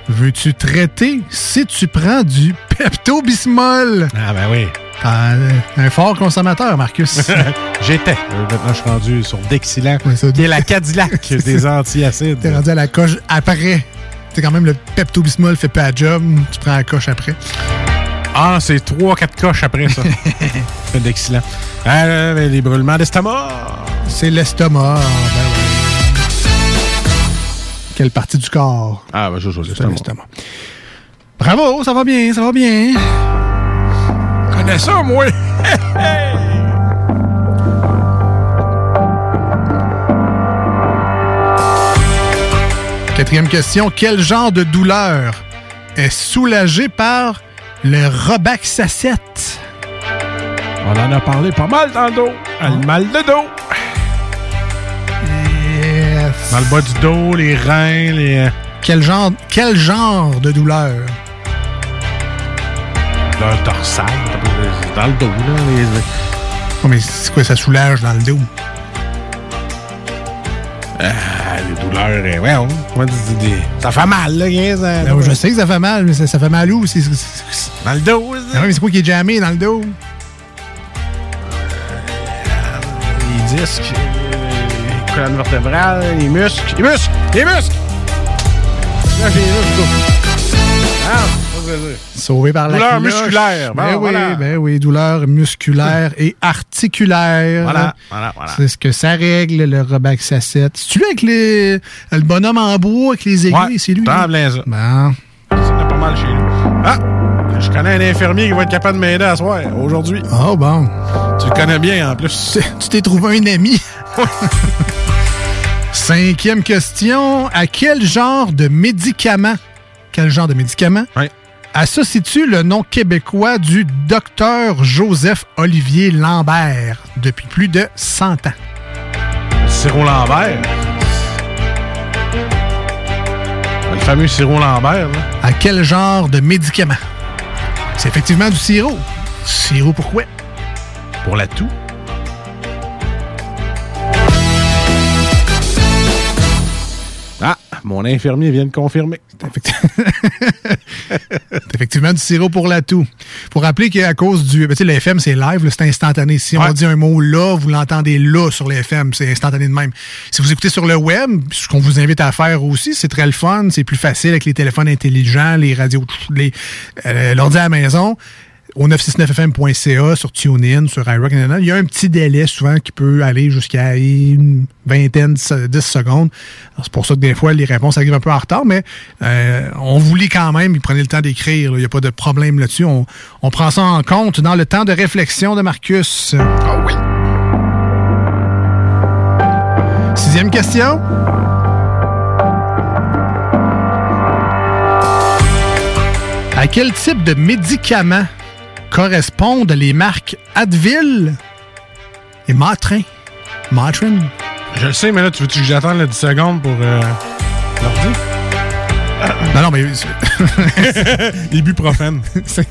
veux-tu traiter si tu prends du Pepto-Bismol? Ah ben oui. Un fort consommateur, Marcus. J'étais. Euh, Maintenant, je suis rendu sur Dexilant, qui est la Cadillac des antiacides. T'es rendu à la coche après. C'est quand même le Pepto-Bismol fait pas job, tu prends la coche après. Ah, c'est 3-4 coches après ça. Le Dexilant. Ah, les brûlements d'estomac. C'est l'estomac. ben oui. Quelle partie du corps? Ah, ben je joue C'est l'estomac. Bravo, ça va bien, ça va bien. Connais ça, moi. Quatrième question. Quel genre de douleur est soulagé par le Robaxacet? On en a parlé pas mal dans le dos. Ah, Le mal de dos. Dans le bas du dos, les reins, les. euh, Quel genre, quel genre de douleur? Le dorsal. Dans le dos, là. Les... Oh, mais c'est quoi, ça soulage dans le dos? Ah, les douleurs. euh, ouais, des- Ça fait mal, là, gars, ça. Ben, je sais que ça fait mal, mais ça, ça fait mal où? C'est, Dans le dos, ça. Ah mais c'est quoi qui est jammé dans le dos? Les disques, les colonnes vertébrales, les muscles. Les muscles! Les muscles! Là, j'ai les muscles. Ah, Sauvé par la Douleur musculaire. Bon, Ben oui, voilà. ben oui, douleur musculaire et articulaire. Voilà, voilà, voilà. C'est ce que ça règle, le Robaxacet. C'est-tu lui avec les, le bonhomme en bois avec les aiguilles? Ouais, c'est lui? t'en lui? ça. Bon. A pas mal chez nous. Ah! Je connais un infirmier qui va être capable de m'aider à soir, aujourd'hui. Oh, bon. Tu le connais bien, en plus. Tu t'es trouvé un ami. Cinquième question. À quel genre de médicament, quel genre de médicament? Associe-tu le nom québécois du docteur Joseph Olivier Lambert depuis plus de 100 ans? Sirop Lambert. Le fameux sirop Lambert, là. À quel genre de médicament? C'est effectivement du sirop. Sirop pourquoi? Pour la toux. Mon infirmier vient de confirmer. C'est effectivement du sirop pour la toux. Faut rappeler qu'à cause du. ben, tu sais, le FM, c'est live, c'est instantané. Si on dit un mot là, vous l'entendez là sur le FM, c'est instantané de même. Si vous écoutez sur le web, ce qu'on vous invite à faire aussi, c'est très le fun, c'est plus facile avec les téléphones intelligents, les radios, les, euh, l'ordi à la maison. Au 969fm.ca, sur TuneIn, sur iRock, il y a un petit délai souvent qui peut aller jusqu'à une vingtaine, dix secondes. C'est pour ça que des fois, les réponses arrivent un peu en retard, mais euh, on vous lit quand même, puis prenez le temps d'écrire. Il n'y a pas de problème là-dessus. On, on prend ça en compte dans le temps de réflexion de Marcus. Ah oui. Sixième question. À quel type de médicaments correspondent les marques Advil et Matrin? Matrin? Je le sais, mais là, tu veux-tu que j'attende là, 10 secondes pour euh, l'ordi? Non, non, mais. Ibuprofène. C'est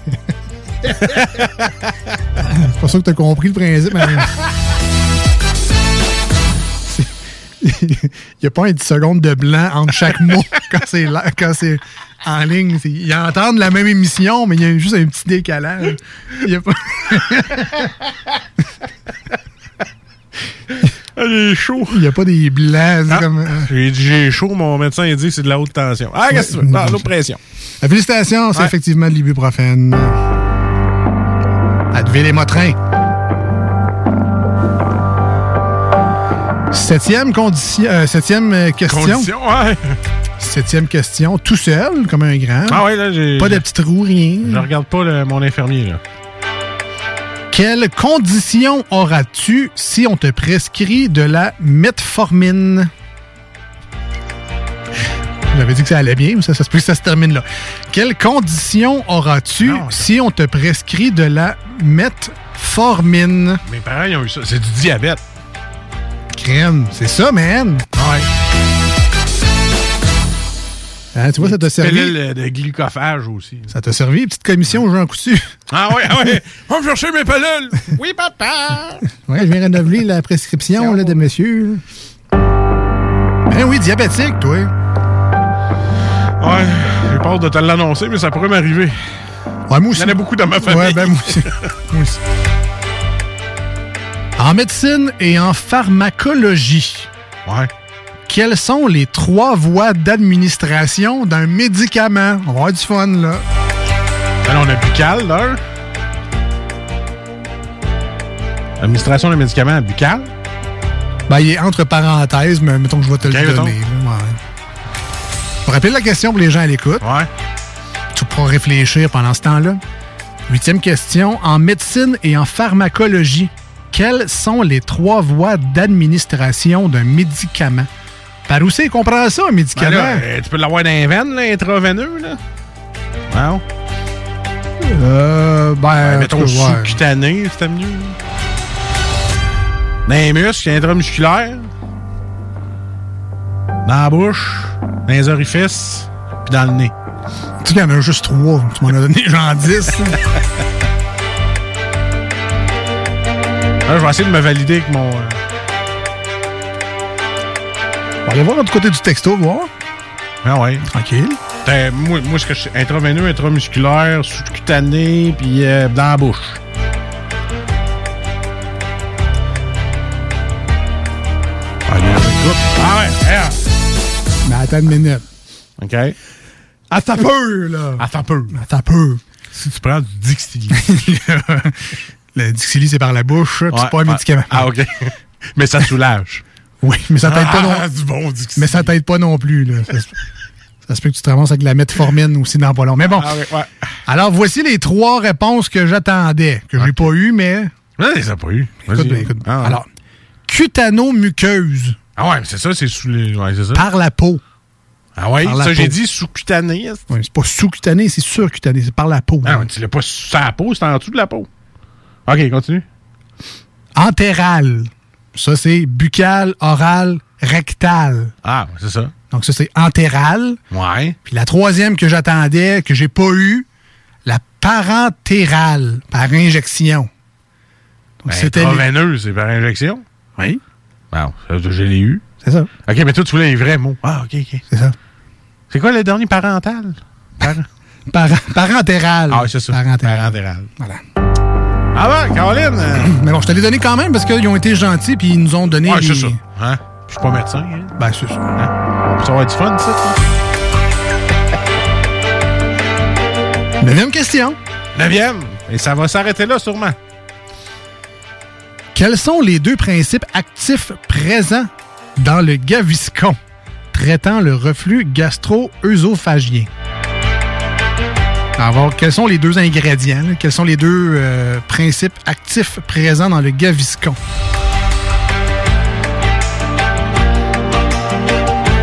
pas sûr que t'as compris le principe. mais- Il n'y a pas un 10 secondes de blanc entre chaque mot quand c'est en ligne. Ils entendent la même émission, mais il y a juste un petit décalage. Il y a pas... Ah, j'ai chaud. Il n'y a pas des blancs. c'est Ah, comme, euh, J'ai dit j'ai chaud, mon médecin il dit que c'est de la haute tension. Ah, qu'est-ce que tu veux? Non, l'eau pression. Euh, Félicitations, c'est Ouais. effectivement de l'ibuprofène. Advil et Motrin. Septième, condition, euh, septième euh, question. Condition, ouais. Septième question, tout seul, comme un grand. Ah ouais, là, j'ai... Pas de petits trous, rien. Je regarde pas le- mon infirmier, là. Quelle condition auras-tu si on te prescrit de la metformine? J'avais dit que ça allait bien, mais ça, ça se peut que ça se termine là. Quelle condition auras-tu si on te prescrit de la metformine? Mes parents, ils ont eu ça. C'est du diabète. Crème, c'est ça, man! Ouais. Hein, tu vois, ça t'a servi. Pilule de glycophage aussi. Ça t'a servi, petite commission Jean Coutu. Ah ouais, ah ouais. Va me chercher mes pilules. Oui, papa. Ouais, je viens renouveler la prescription là, de monsieur. Ben oui, diabétique, toi. Ouais, j'ai peur de te l'annoncer, mais ça pourrait m'arriver. Ouais, moi aussi. Il y en a beaucoup dans ma famille. Ouais, ben moi aussi. Moi aussi. En médecine et en pharmacologie, ouais. Quelles sont les trois voies d'administration d'un médicament? On va avoir du fun, là. Alors, on a buccal, là. Administration des médicaments buccal. Ben, il est entre parenthèses, mais mettons que je vais te le donner. là, ouais. Pour rappeler la question pour les gens à l'écoute. Ouais. Tu pourras réfléchir pendant ce temps-là. Huitième question. En médecine et en pharmacologie, quelles sont les trois voies d'administration d'un médicament? Par où c'est qu'on prend ça, un Ben là, euh, tu peux l'avoir dans les veines, là, intraveineux, là. Wow. Euh, ben, Ouais, en mettons sous-cutané, c'était mieux. Dans les muscles, intramusculaire. Dans la bouche, dans les orifices, puis dans le nez. Tu sais qu'il y en a juste trois. Tu m'en as donné genre 10. Là, je vais essayer de me valider avec mon. euh, On va aller voir l'autre côté du texto, voir. Ah ouais. Tranquille. Ben, moi, moi, ce que je sais, intraveineux, intramusculaire, sous-cutané, puis euh, dans la bouche. Ah, il y en a tout. Ah ouais, yeah. Mais attends une minute. OK. À ta peur, là. À ta peur. À ta peur. Si tu prends du Dixili. Le Dixili, c'est par la bouche, puis c'est Ouais, pas un ouais. médicament. Ah, OK. mais ça soulage. Oui, mais ça t'aide pas non Ah, bon Dixili. Mais ça t'aide pas non plus, là. Ça, se- ça se peut que tu te ramasses avec la metformine aussi dans pas long. Mais bon. Ah, ouais. Alors, voici les trois réponses que j'attendais, que j'ai pas eues, mais. Ouais, les pas eu. Écoute, écoute. Ah, ouais. Alors, cutano-muqueuse. Ah ouais, mais c'est ça, c'est sous les. Ouais, ça. Par la peau. Ah la ça, j'ai dit sous-cutané. Ouais, c'est pas sous-cutané, c'est sur-cutané, c'est par la peau. Ah, ouais, tu l'as pas sur la peau, c'est en dessous de la peau. OK, continue. Entéral. Ça, c'est buccal, oral, rectal. Ah, c'est ça. Donc, ça, c'est entéral. Ouais. Puis la troisième que j'attendais, que j'ai pas eu, la parentérale, par injection. Donc, Ben, c'était les- intraveineuse, c'est par injection? Oui. Bon, ça, je l'ai eu. C'est ça. OK, mais toi, tu voulais les vrais mots. Ah, OK, OK. C'est ça. C'est quoi le dernier parental? Par- Par- parentéral. Ah, c'est ça. Parentéral. Parentéral. Voilà. Ah ouais, Caroline! Mais bon, je te l'ai donné quand même parce qu'ils ont été gentils puis ils nous ont donné. Ouais, les- c'est ça. Hein? Je suis pas médecin. Hein? Ben, c'est ça. Hein? Ça va être du fun, ça. ça. Neuvième question. Neuvième. Et ça va s'arrêter là, sûrement. Quels sont les deux principes actifs présents dans le gaviscon traitant le reflux gastro-œsophagien? Alors, quels sont les deux ingrédients? là? Quels sont les deux euh, principes actifs présents dans le gaviscon?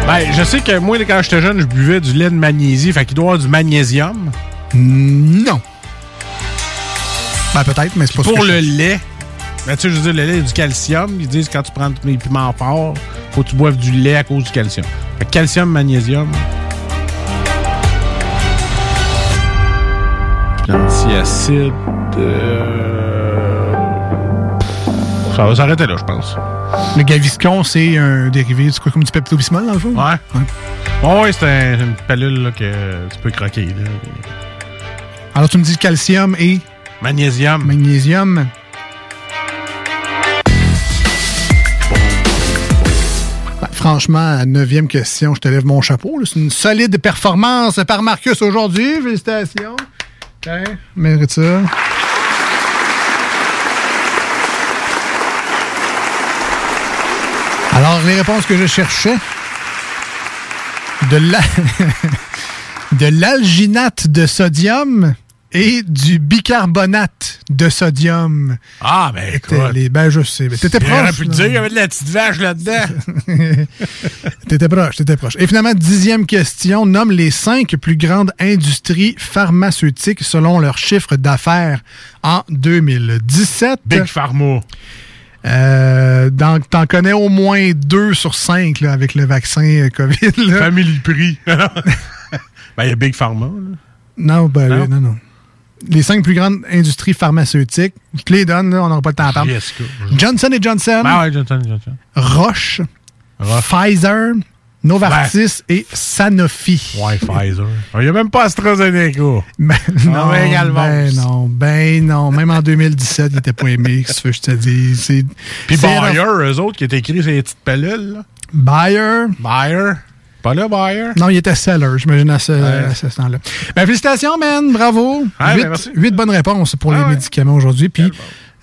Ben, je sais que moi, quand j'étais jeune, je buvais du lait de magnésie. Fait qu'il doit y avoir du magnésium. Non. Ben, peut-être, mais c'est pas ce Pour que le je- lait, ben, tu sais, je veux dire, le lait, il y a du calcium. Ils disent que quand tu prends les piments forts, faut que tu boives du lait à cause du calcium. Fait que calcium, magnésium. L'antiacide. euh, Ça va s'arrêter là, je pense. Le gaviscon, c'est un dérivé du quoi, comme du pepto-bismol, dans le fond? Ouais. Ouais, ouais, c'est un- une pilule là, que tu peux croquer. Là. Alors, tu me dis calcium et Magnésium. magnésium. Ben, franchement, neuvième question, je te lève mon chapeau. C'est une solide performance par Marcus aujourd'hui. Félicitations. Alors, les réponses que je cherchais. De l'alginate de sodium et du bicarbonate de sodium. Ah, ben écoute. les- Ben, je sais. mais T'étais J'aurais proche. pu te là. dire qu'il y avait de la petite vache là-dedans. T'étais proche, t'étais proche. Et finalement, dixième question, nomme les cinq plus grandes industries pharmaceutiques selon leur chiffre d'affaires en 2017. Big Pharma. Euh, donc, t'en connais au moins deux sur cinq là, avec le vaccin euh, COVID. là. Family Prix. ben, il y a Big Pharma. là. Non, ben, Non? oui, non, non. Les cinq plus grandes industries pharmaceutiques, je te les donne, là, on n'aura pas le temps à parler. Yes. Johnson Johnson, Ben ouais, Johnson Johnson. Roche, Roche. Pfizer, Novartis et Sanofi. Ouais, Pfizer. Il n'y a même pas AstraZeneca. Ben, non, Ah, également. ben non, ben non. Même en 2017, il n'était pas aimé, que je te dis. C'est- Puis Bayer, eux autres, qui étaient écrits sur les petites pellules. là. Bayer. Bayer. Pas là, Bayer. Non, il était seller, j'imagine, à ce, temps-là. Ben, félicitations, man. Bravo. Ouais, huit, ben, merci. huit bonnes réponses pour les médicaments aujourd'hui. Puis,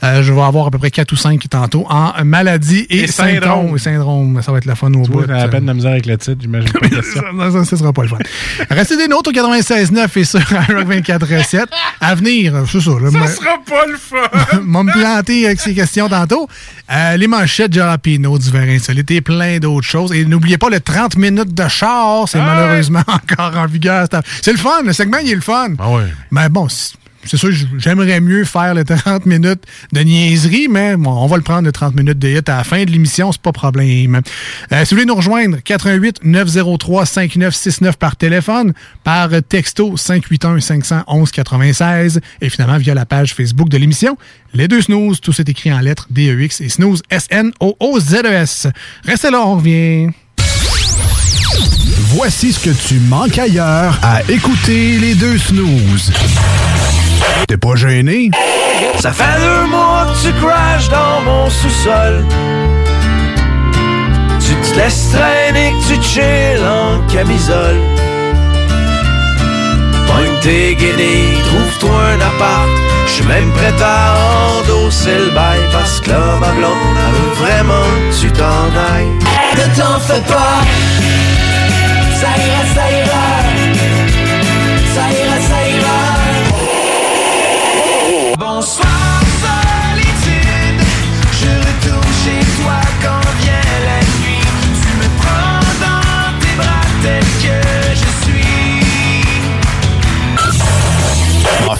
euh, je vais avoir à peu près 4 ou 5 tantôt en maladie et, Et syndrome. syndrome. Et syndrome. Ça va être la fun au Tu bout. t'as à peine de la misère avec le titre, j'imagine ça, ça sera pas le fun. Restez des nôtres au 96.9 et sur Rock 24.7. À venir, c'est ça. Là, Ça sera pas le fun! m'a me planter avec ces questions tantôt. Euh, les manchettes Jalapino du verre insolite et plein d'autres choses. Et n'oubliez pas le 30 minutes de char, c'est Ah malheureusement encore en vigueur. C'est- le fun, le segment, il est le fun. Ah ouais. Mais bon, c'est sûr, j'aimerais mieux faire le 30 minutes de niaiserie, mais bon, on va le prendre le 30 minutes de hit à la fin de l'émission, c'est pas problème. Euh, si vous voulez nous rejoindre, 88 903 5969 par téléphone, par texto 581 511 96 et finalement via la page Facebook de l'émission. Les deux snooze, tout c'est écrit en lettres D-E-X et snooze S-N-O-O-Z-E-S. Restez là, on revient. Voici ce que tu manques ailleurs à écouter les deux snooze. T'es pas gêné? Ça fait deux mois que tu crashes dans mon sous-sol. Tu te laisses traîner, que tu chill en camisole. Pogne tes guenilles, trouve-toi un appart. Je suis même prêt à endosser le bail parce que là, ma blonde, elle veut vraiment que tu t'en ailles. Ne t'en fais pas, ça ira, ça ira. Ça ira, ça ira.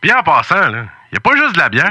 Puis en passant, là, y a pas juste de la bière.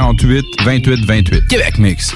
648 28 28. Québec Mix.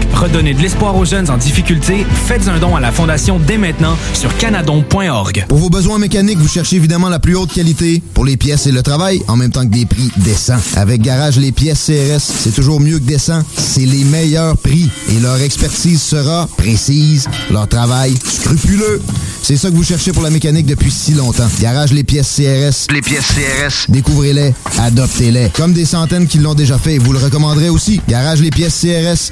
Redonnez de l'espoir aux jeunes en difficulté. Faites un don à la Fondation dès maintenant sur canadon.org. Pour vos besoins mécaniques, vous cherchez évidemment la plus haute qualité pour les pièces et le travail, en même temps que des prix décents. Avec Garage Les Pièces CRS, c'est toujours mieux que décent. C'est les meilleurs prix et leur expertise sera précise, leur travail scrupuleux. C'est ça que vous cherchez pour la mécanique depuis si longtemps. Garage Les Pièces CRS. Les pièces CRS. Découvrez-les, adoptez-les. Comme des centaines qui l'ont déjà fait, vous le recommanderez aussi. Garage Les Pièces CRS,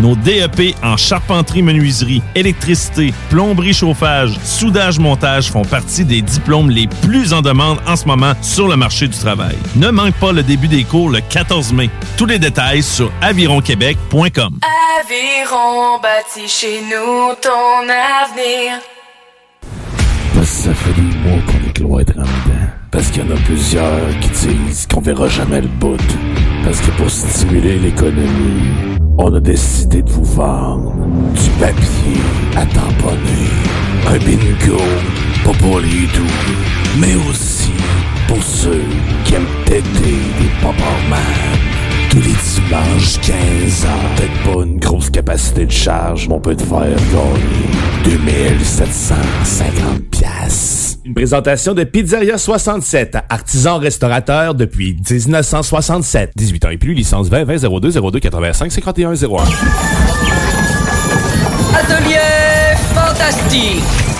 Nos DEP en charpenterie, menuiserie, électricité, plomberie, chauffage, soudage, montage font partie des diplômes les plus en demande en ce moment sur le marché du travail. Ne manque pas le début des cours le 14 mai. Tous les détails sur avironquebec.com. Aviron bâti chez nous ton avenir. Parce que ça fait des mois qu'on est loin de dedans. Parce qu'il y en a plusieurs qui disent qu'on verra jamais le bout. Parce que pour stimuler l'économie, on a décidé de vous vendre du papier à tamponner. Un bingo, pas pour les doux, mais aussi pour ceux qui aiment péter des pop tous les dimanches 15 ans. Peut-être pas une grosse capacité de charge, mais on peut te faire gagner 2750 pièces. Une présentation de Pizzeria 67, artisan restaurateur depuis 1967. 18 ans et plus, licence 20 20 02 02 85 51 01. Atelier fantastique.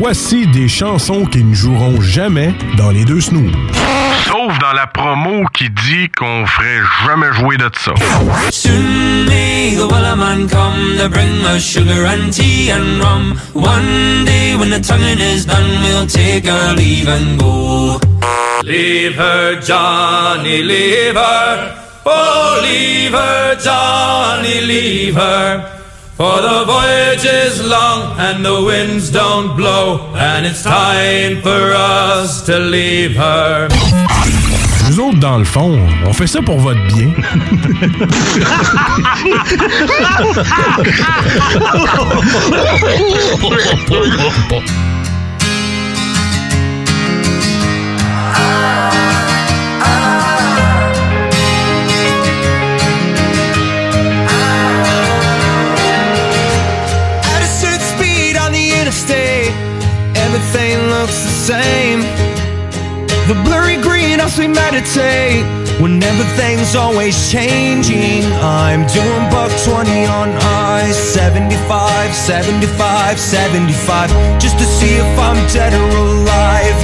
Voici des chansons qui ne joueront jamais dans les deux snooze. Sauf dans la promo qui dit qu'on ferait jamais jouer de ça. Soon may the Wellerman come to bring us sugar and tea and rum. One day when the tonguing is done, we'll take our leave and go. Leave her, Johnny, leave her. Oh, leave her, Johnny, leave her. For the voyage is long and the winds don't blow, and it's time for us to leave her. Nous autres, dans le fond, on fait ça pour votre bien. same. The blurry green as we meditate. When everything's always changing. I'm doing buck 20 on I 75, 75, 75. Just to see if I'm dead or alive.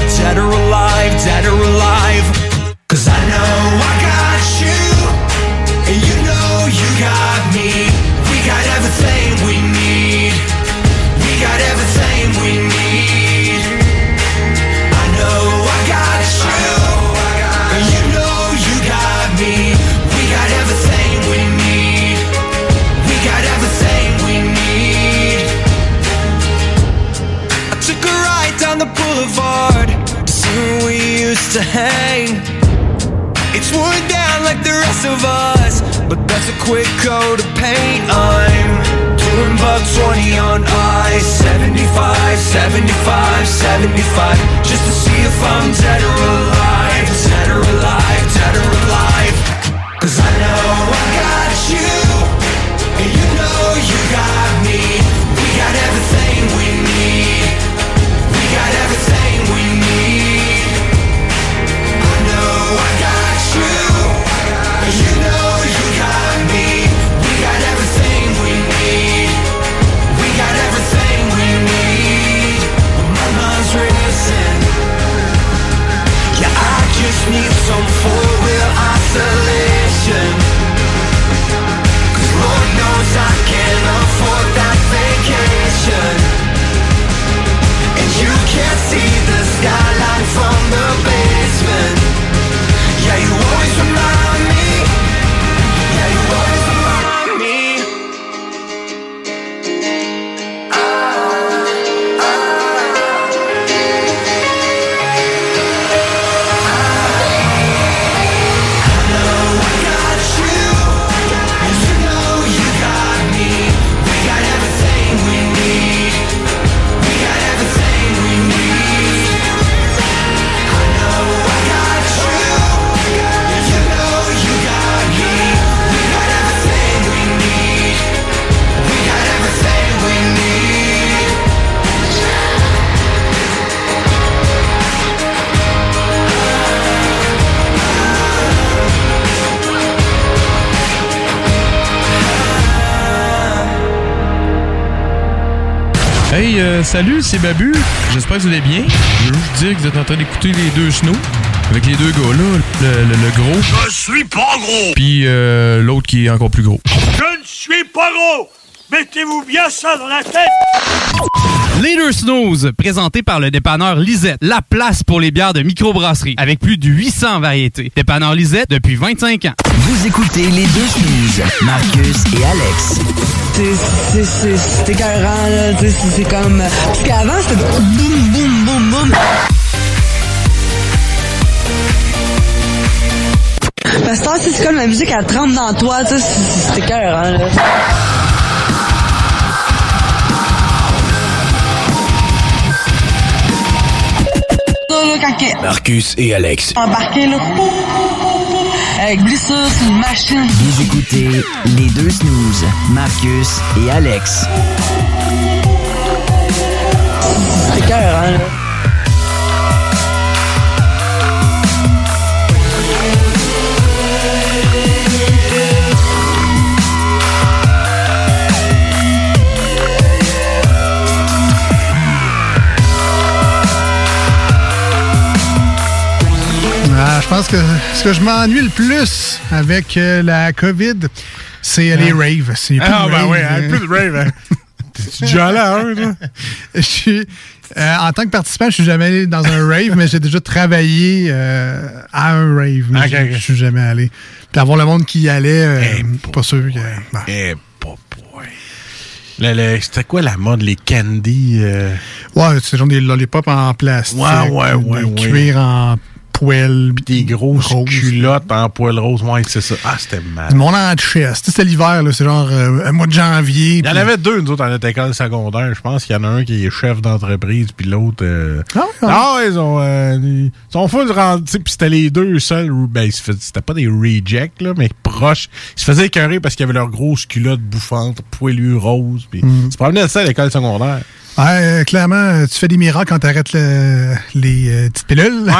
Salut, c'est Babu. J'espère que vous allez bien. Je veux juste dire que vous êtes en train d'écouter les deux snows. Avec les deux gars là, le, le- le gros. Je suis pas gros. Puis euh, l'autre qui est encore plus gros. Je ne suis pas gros. Mettez-vous bien ça dans la tête. Leader Snooze, présenté par le dépanneur Lisette, la place pour les bières de microbrasserie, avec plus de 800 variétés. Dépanneur Lisette depuis 25 ans. Vous écoutez les deux snooze, Marcus et Alex. C'est- c'est- c'est- C'est écœurant, là. tu sais, C'est comme. Parce qu'avant, c'était boum, boum, boum, boum. Parce que c'est comme la musique, elle trempe dans toi, tu sais, c'est c'est écœurant, là. Marcus et Alex. embarqué, là. Avec blessure sur une machine. Vous écoutez les deux snooze, Marcus et Alex. C'est écœurant, là. Je pense que ce que je m'ennuie le plus avec euh, la COVID, c'est les Ah. raves. C'est Ah, ben ouais, hein, hein. plus de rave. Hein. T'es-tu déjà allé à un, toi? Je suis, euh, en tant que participant, je suis jamais allé dans un rave, mais j'ai déjà travaillé euh, à un rave. mais Ok, je- ok. Je suis jamais allé. Puis avoir le monde qui y allait, euh, pas sûr que. Eh, pas boy. Le- le- C'était quoi la mode, les candy? Ouais, c'est genre des lollipops en plastique. Ouais, ouais, ouais, des ouais. cuir en poêle. Des grosses culottes en poil rose. Ouais, c'est ça. Ah, c'était mal. Du monde en chest. C'était l'hiver, là. C'est genre euh, un mois de janvier. Il y en avait deux, nous autres, en notre école secondaire. Je pense qu'il y en a un qui est chef d'entreprise, puis l'autre. euh, Ah, ils ont. euh, ils sont rendus. tu sais, Puis c'était les deux seuls. Ben, ils c'était pas des rejects, là, mais proches. Ils se faisaient écœurer parce qu'ils avaient leurs grosses culottes bouffantes, poilues roses. Puis Mhm. ils se promenaient de ça à l'école secondaire. Ouais, euh, clairement, tu fais des miracles quand tu arrêtes les euh, petites pilules.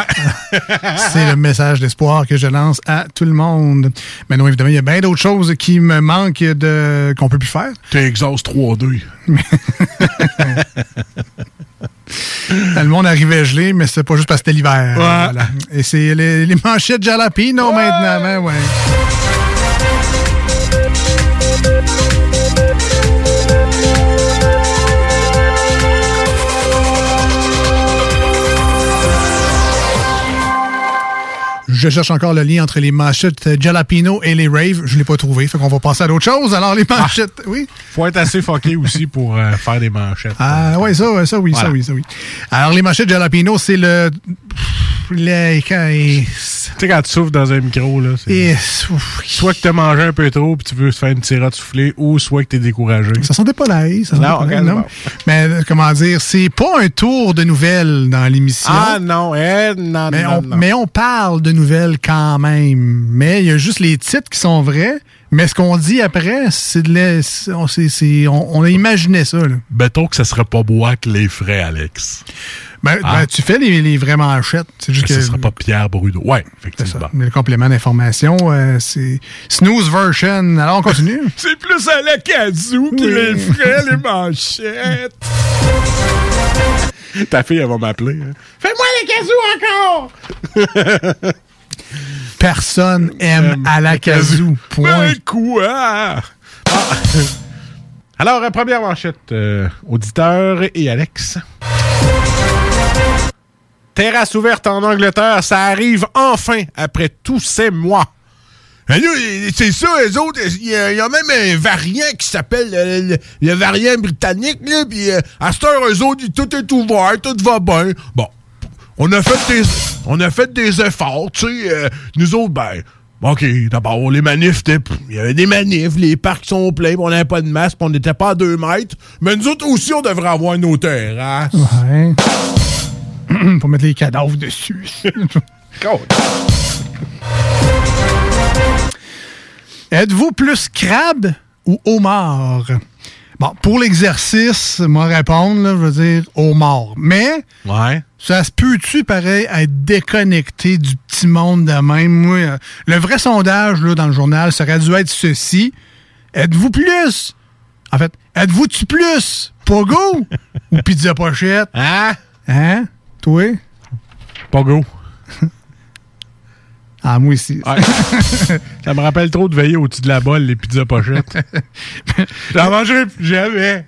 c'est le message d'espoir que je lance à tout le monde. Mais non, évidemment, il y a bien d'autres choses qui me manquent de qu'on peut plus faire. Texas 3-2. le monde arrivait gelé, mais c'est pas juste parce que c'était l'hiver. Voilà. Et c'est les, les manchettes jalapeno maintenant, ben ouais. Je cherche encore le lien entre les manchettes jalapeno et les raves. Je l'ai pas trouvé, fait qu'on va passer à d'autres choses. Alors les manchettes, oui. Faut être assez fucké aussi pour euh, faire des manchettes. Ah ouais, ça, ça oui, ça oui, ça oui. Alors les manchettes jalapeno, c'est le Tu sais, quand tu souffles dans un micro, là, Soit que t'as mangé un peu trop puis tu veux te faire une tirade soufflée, ou soit que t'es découragé. Ça sentait pas sentait Non, pas ok, l'ail, c'est non. bon. Mais euh, comment dire, c'est pas un tour de nouvelles dans l'émission. Ah non, eh, non, mais, non, on, non. mais on parle de nouvelles quand même. Mais il y a juste les titres qui sont vrais. Mais ce qu'on dit après, c'est de la- on, c'est- c'est- on, on a imaginé ça. Là. Mettons que ça serait pas moi qui les ferais, Alex. Ben, Ah. ben, tu fais les, les vraies manchettes. C'est juste Que que ce serait pas Pierre Bruno. Ouais, c'est effectivement. ça. Mais le complément d'information, euh, c'est snooze version. Alors on continue. C'est plus à la kazoo qui Oui. les ferait, les manchettes. Ta fille, elle va m'appeler. hein. Fais-moi les kazoo encore! Personne aime à la kazoo. Point. Ben quoi? Ah. Alors, euh, première manchette, euh, auditeur et Alex. Terrasse ouverte en Angleterre, ça arrive enfin après tous ces mois. C'est ça, les autres, il y, a- même un variant qui s'appelle le, variant britannique, là, puis euh, à cette heure, eux autres, tout est ouvert, tout va bien. Bon, on a fait des, on a fait des efforts, tu sais, euh, nous autres, ben, OK, d'abord, les manifs, il y avait des manifs, les parcs sont pleins, on n'avait pas de masque, on n'était pas à deux mètres, mais nous autres aussi, on devrait avoir nos terrasses. Ouais. Pour mettre les cadavres dessus. Êtes-vous plus crabe ou homard? Bon, pour l'exercice, moi répondre, là, je veux dire homard. Mais Ouais. ça se peut-tu, pareil, être déconnecté du petit monde de même? Moi, euh, le vrai sondage là, dans le journal, ça aurait dû être ceci. Êtes-vous plus? En fait, êtes-vous-tu plus? Pogo ou pizza pochette? Hein? Hein? Toi? Pogo. Ah, moi aussi. Ça me rappelle trop de veiller au-dessus de la bolle, les pizzas pochettes. J'en mangerai plus jamais.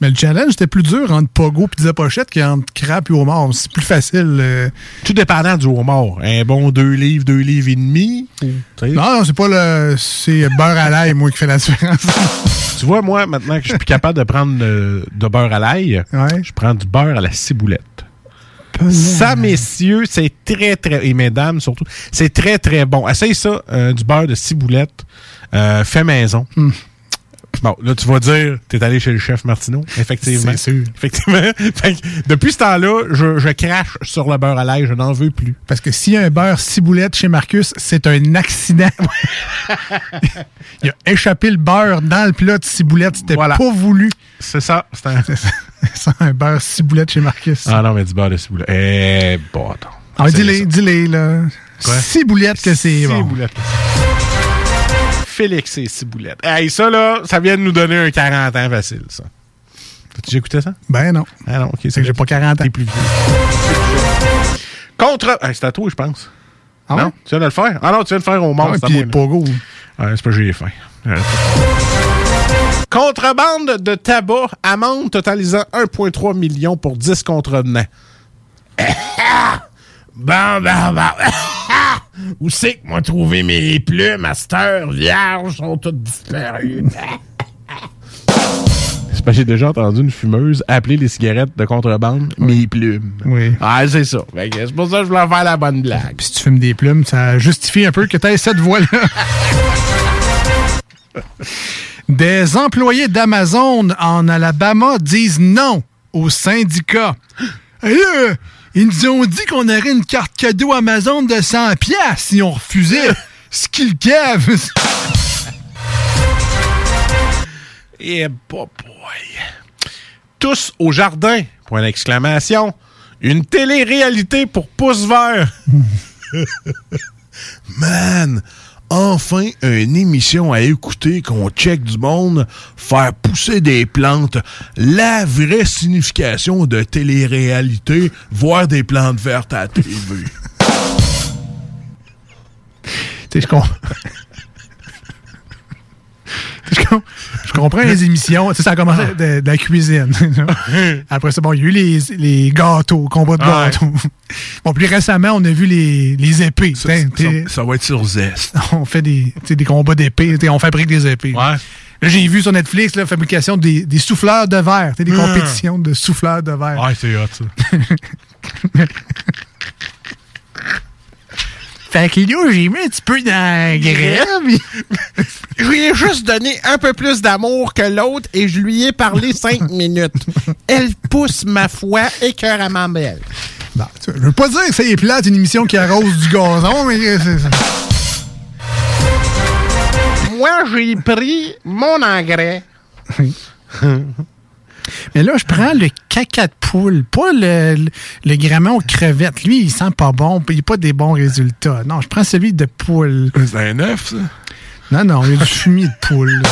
Mais le challenge était plus dur entre Pogo et pizza pochette qu'entre crabe et homard. C'est plus facile. euh. Tout dépendant du homard. Un bon 2 livres, 2 livres et demi. Non, non, c'est pas le. C'est beurre à l'ail, moi, qui fait la différence. Tu vois, moi, maintenant que je suis plus capable de prendre de, de beurre à l'ail, je prends du beurre à la ciboulette. Ça, messieurs, c'est très, très... Et mesdames, surtout, c'est très, très bon. Essaye ça, euh, du beurre de ciboulette euh, fait maison. Hmm. Bon, là, tu vas dire, t'es allé chez le chef Martineau. Effectivement. C'est sûr. Effectivement. Fait que depuis ce temps-là, je, je crache sur le beurre à l'ail. Je n'en veux plus. Parce que s'il y a un beurre ciboulette chez Marcus, c'est un accident. Il a échappé le beurre dans le plat de ciboulette. C'était Voilà. pas voulu. C'est ça. C'est un... Un beurre ciboulette chez Marcus. Ah non, mais du beurre de ciboulette. Eh, bon, attends. Ah, dis-les, dis-les, là. Quoi? Ciboulette que c'est bon. Ciboulette. Félix et Ciboulette. Hey, ça, là, ça vient de nous donner un 40 ans facile, ça. T'as déjà écouté ça? Ben non. Ah non, ok. C'est que j'ai pas 40 ans. plus vieux. Contre. Hey, c'est à toi, je pense. Ah non? ouais? Tu viens de le faire? Ah non, tu viens de faire au Ah c'est à puis là. Pogo. Ouais, c'est pas j'ai faim. Contrebande de tabac, amende totalisant 1,3 million pour 10 contrevenants. bon, bon, bon. Où c'est que moi trouvé mes plumes, master, vierges, sont toutes disparues? C'est parce que j'ai déjà entendu une fumeuse appeler les cigarettes de contrebande mes plumes. Oui. Ah, c'est ça. C'est pour ça que je voulais faire la bonne blague. Puis si tu fumes des plumes, ça justifie un peu que tu aies cette voix-là. Des employés d'Amazon en Alabama disent non au syndicat. Ils nous ont dit qu'on aurait une carte cadeau Amazon de 100 pièces si on refusait. Ce qu'ils cave. Et boy. Tous au jardin. Point d'exclamation. Une télé-réalité pour pouce vert. Man, enfin une émission à écouter qu'on check du monde faire pousser des plantes. La vraie signification de télé-réalité, voir des plantes vertes à la TV. Tu sais, je comprends. Je, com- je comprends les émissions. Ça a commencé de, de la cuisine. Après ça, bon, il y a eu les, les gâteaux, combat de gâteaux. Bon, plus récemment, on a vu les, les épées. Ça, va être sur Zest. on fait des, des combats d'épées. On fabrique des épées. Là, j'ai vu sur Netflix la fabrication des, des souffleurs de verre. Des Hmm. compétitions de souffleurs de verre. Ouais, c'est hot, ça. Fait que là, j'ai mis un petit peu dans la graine. Je lui ai juste donné un peu plus d'amour que l'autre et je lui ai parlé cinq minutes. Elle pousse ma foi écœuramment belle. Bon, tu vois, je veux pas dire que c'est plate une émission qui arrose du gazon, mais c'est ça. Moi, j'ai pris mon engrais. Mais là, je prends le caca de poule, pas le, le, aux crevettes. Lui, il sent pas bon, il n'a pas des bons résultats. Non, je prends celui de poule. C'est un œuf, ça? Non, non, il y a du fumier de poule. là.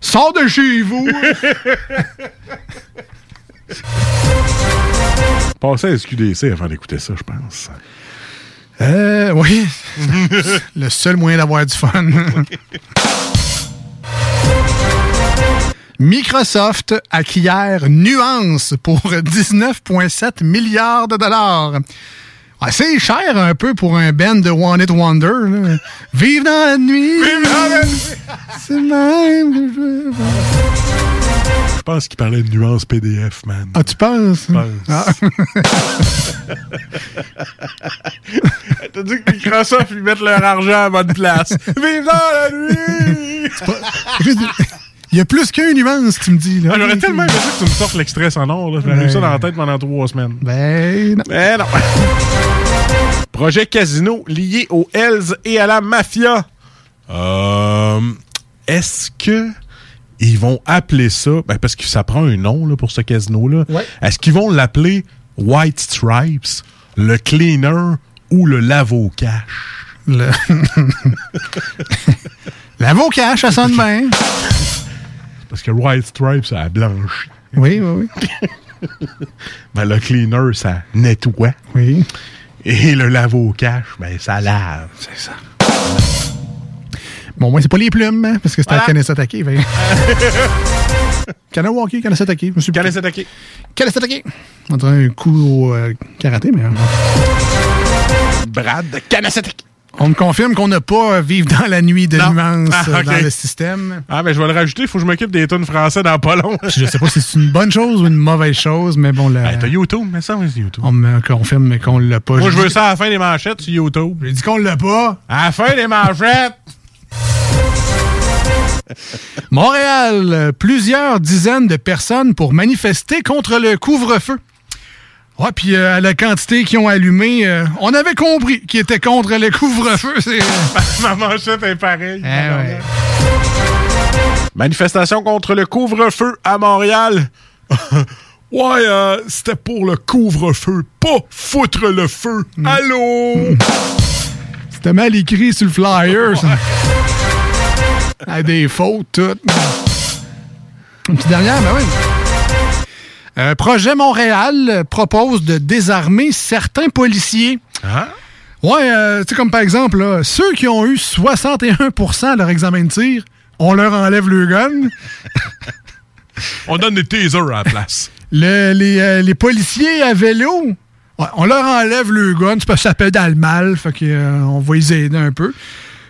Sors de chez vous! Passez à SQDC avant d'écouter ça, je pense. Euh, oui. le seul moyen d'avoir du fun. Microsoft acquiert Nuance pour 19,7 milliards de dollars. Ah, c'est cher un peu pour un band de One It Wonder. là. Vive dans la nuit! C'est même je. Je pense qu'il parlait de nuance PDF, man. Ah, tu penses? Ah. T'as dit que Microsoft, ils mettent leur argent à bonne place. Vive dans la nuit! Il y a plus qu'un nuance, tu me dis. Là. Ah, J'aurais tellement aimé que tu me sortes l'extrait sonore. là. J'aurais eu ça dans la tête pendant trois semaines. Ben non. Ben non. Projet casino lié aux Hells et à la mafia. Euh, Est-ce que ils vont appeler ça, ben parce que ça prend un nom là, pour ce casino-là, Ouais. est-ce qu'ils vont l'appeler White Stripes, le Cleaner ou le Lavo Cash? Le... L'avocat, ça sonne bien. Parce que White Stripe, ça blanchit. Oui, oui, oui. ben, le cleaner, ça nettoie. Oui. Et le lave au cash, ben, ça lave. C'est ça. Bon, moi, c'est pas les plumes, hein, parce que c'était Voilà. à Kanesatake. Kanawaki, suis Kanesatake. Kanesatake. On dirait un coup au euh, karaté, mais. Brad de Kanesatake. On me confirme qu'on n'a pas à vivre dans la nuit de Non. nuances Ah, dans le système. Ah, ben, je vais le rajouter. Il faut que je m'occupe des tunes français dans pas long. Je sais pas si c'est une bonne chose ou une mauvaise chose, mais bon, là. Hey, T'as YouTube, mais ça, oui, c'est YouTube. on me confirme qu'on l'a pas. Moi, je veux ça à la fin des manchettes sur YouTube. J'ai dit qu'on l'a pas. À la fin des manchettes! Montréal, plusieurs dizaines de personnes pour manifester contre le couvre-feu. Ouais, puis euh, à la quantité qu'ils ont allumé, euh, on avait compris qu'ils étaient contre le couvre-feu. c'est- Ma manchette est pareille. Eh ouais. Manifestation contre le couvre-feu à Montréal. ouais, euh, c'était pour le couvre-feu, pas foutre le feu. Allô? C'était mal écrit sur le flyer. ça. À des fautes, toutes. Une petite dernière, ben oui. Euh, Projet Montréal propose de désarmer certains policiers. Hein? Ouais, euh, tu sais, comme par exemple, là, ceux qui ont eu 61% à leur examen de tir, on leur enlève le gun. On donne des tasers à la place. Le- les, euh, les policiers à vélo, ouais, on leur enlève le gun, c'est parce que ça pédale mal, fait que, euh, on va les aider un peu.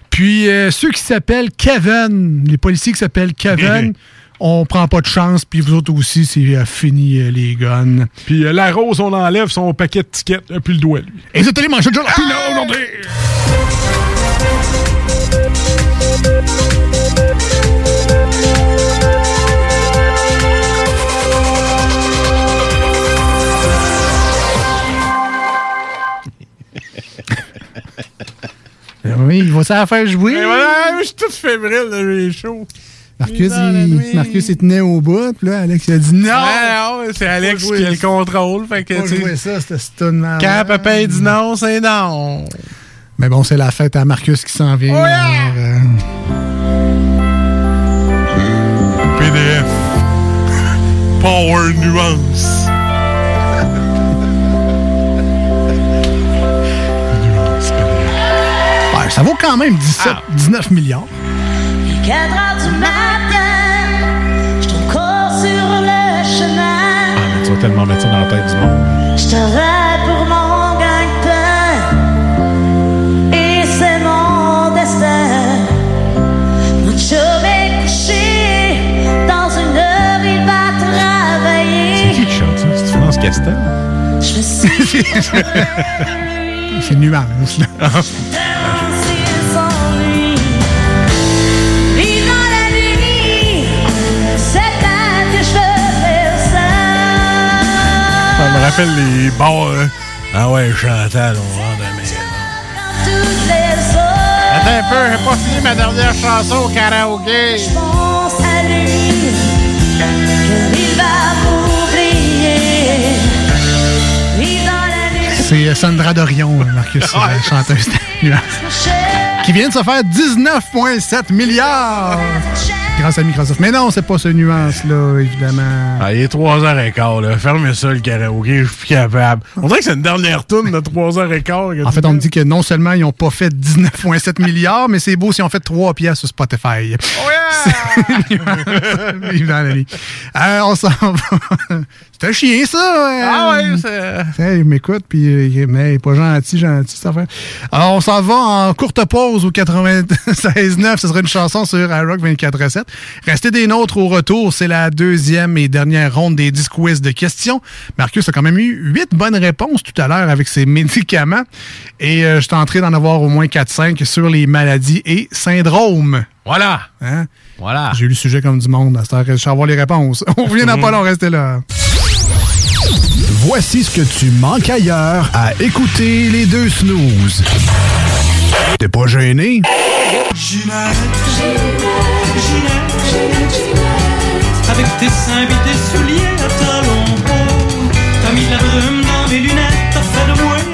Puis ceux qui s'appellent Kevin, les policiers qui s'appellent Kevin, on prend pas de chance, puis vous autres aussi, c'est euh, fini euh, les guns. Puis euh, la rose, on enlève son paquet de tickets, euh, puis le doigt, lui. Et c'était les manchettes de jour aujourd'hui! Oui, il va ça faire jouer. Et voilà, je suis tout fébrile, j'ai chaud. Marcus, il. Marcus, il tenait au bout, puis là, Alex, il a dit non! Ah, non, c'est Alex qui a le contrôle. Fait que, tu ça, c'était quand papa dit non, c'est non. Mais bon, c'est la fête à Marcus qui s'en vient. Oh, alors, euh, PDF. Power Nuance. ouais, ça vaut quand même 17, Ah. 19 milliards. Tellement mettre ça dans la tête du monde. Je travaille pour mon gagne-pain. Et c'est mon destin. Mon chum est couché. Dans une heure, il va travailler. Qui qui chante ça? C'est France Castel? Je suis C'est nuance, là. me rappelle les bars. hein. Ah ouais, Chantal, on rentre à la. Attends un peu, j'ai pas fini ma dernière chanson au karaoké. Je pense à lui, va C'est euh, Sandra Dorion, euh, Marcus, Ah, la chanteuse. Qui vient de se faire 19,7 milliards grâce à Microsoft. Mais non, c'est pas ce nuance-là, évidemment. Ah, il est 3h15, là. Fermez ça, le karaoké, je suis plus capable. On dirait que c'est une dernière tourne de 3h15. En fait, on me dit que non seulement ils n'ont pas fait 19,7 milliards, mais c'est beau s'ils ont fait 3 pièces sur Spotify. Dans la nuit. Euh, on s'en va. C'est un chien, ça! euh. Ah ouais, c'est... Il m'écoute, puis euh, il est- mais il est pas gentil, gentil, cette affaire. Alors, on s'en va en courte pause au 96.9. Ce sera une chanson sur iRock 24.7. Restez des nôtres au retour. C'est la deuxième et dernière ronde des 10 quiz de questions. Marcus a quand même eu 8 bonnes réponses tout à l'heure avec ses médicaments. Et euh, je tenterai d'en avoir au moins 4-5 sur les maladies et syndromes. Voilà! Hein? Voilà! J'ai eu le sujet comme du monde. À cette heure, je vais avoir les réponses. On revient dans pas long, restez là. Voici ce que tu manques ailleurs à écouter les deux snooze. T'es pas gêné? Avec tes seins et tes souliers à talons T'as mis la brume dans mes lunettes T'as fait de moi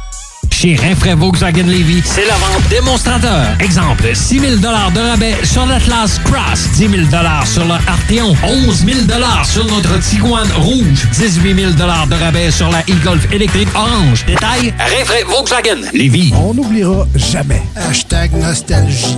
Chez Rinfraie Volkswagen Levy, c'est la vente démonstrateur. Exemple, 6 000 de rabais sur l'Atlas Cross, 10 000 sur le Arteon, 11 000 sur notre Tiguan Rouge, 18 000 de rabais sur la e-Golf électrique orange. Détail, Rinfraie Volkswagen Levy. On n'oubliera jamais. Hashtag nostalgie.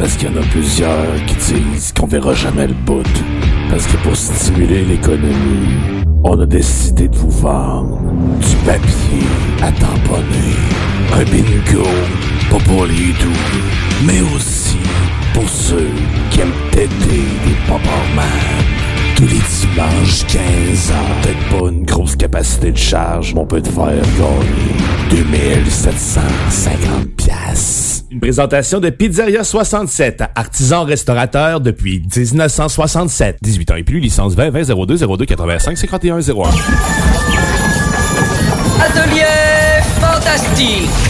Parce qu'il y en a plusieurs qui disent qu'on verra jamais le bout. Parce que pour stimuler l'économie, on a décidé de vous vendre du papier à tamponner. Un bingo, pas pour doux, mais aussi pour ceux qui aiment têter des pop Tous les dimanches, 15 ans. Peut-être pas une grosse capacité de charge, mais on peut te faire gagner 2750 piastres. Une présentation de Pizzeria 67, artisan restaurateur depuis 1967. 18 ans et plus, licence 20 20 02 02 85 51 01. Atelier fantastique.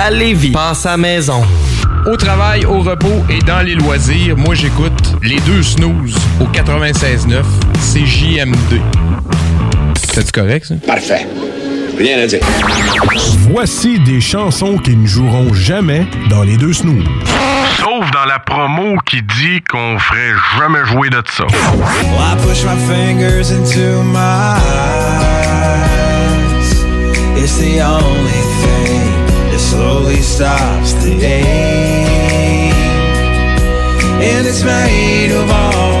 à Lévis. Passe à maison. Au travail, au repos et dans les loisirs, moi j'écoute les deux snooze au 96.9 CJMD. C'est correct ça? Parfait. Rien à dire. Voici des chansons qui ne joueront jamais dans les deux snooze. Sauf dans la promo qui dit qu'on ferait jamais jouer de ça. Well, I push my fingers into my eyes? It's the only thing slowly stops the ache. And it's made of all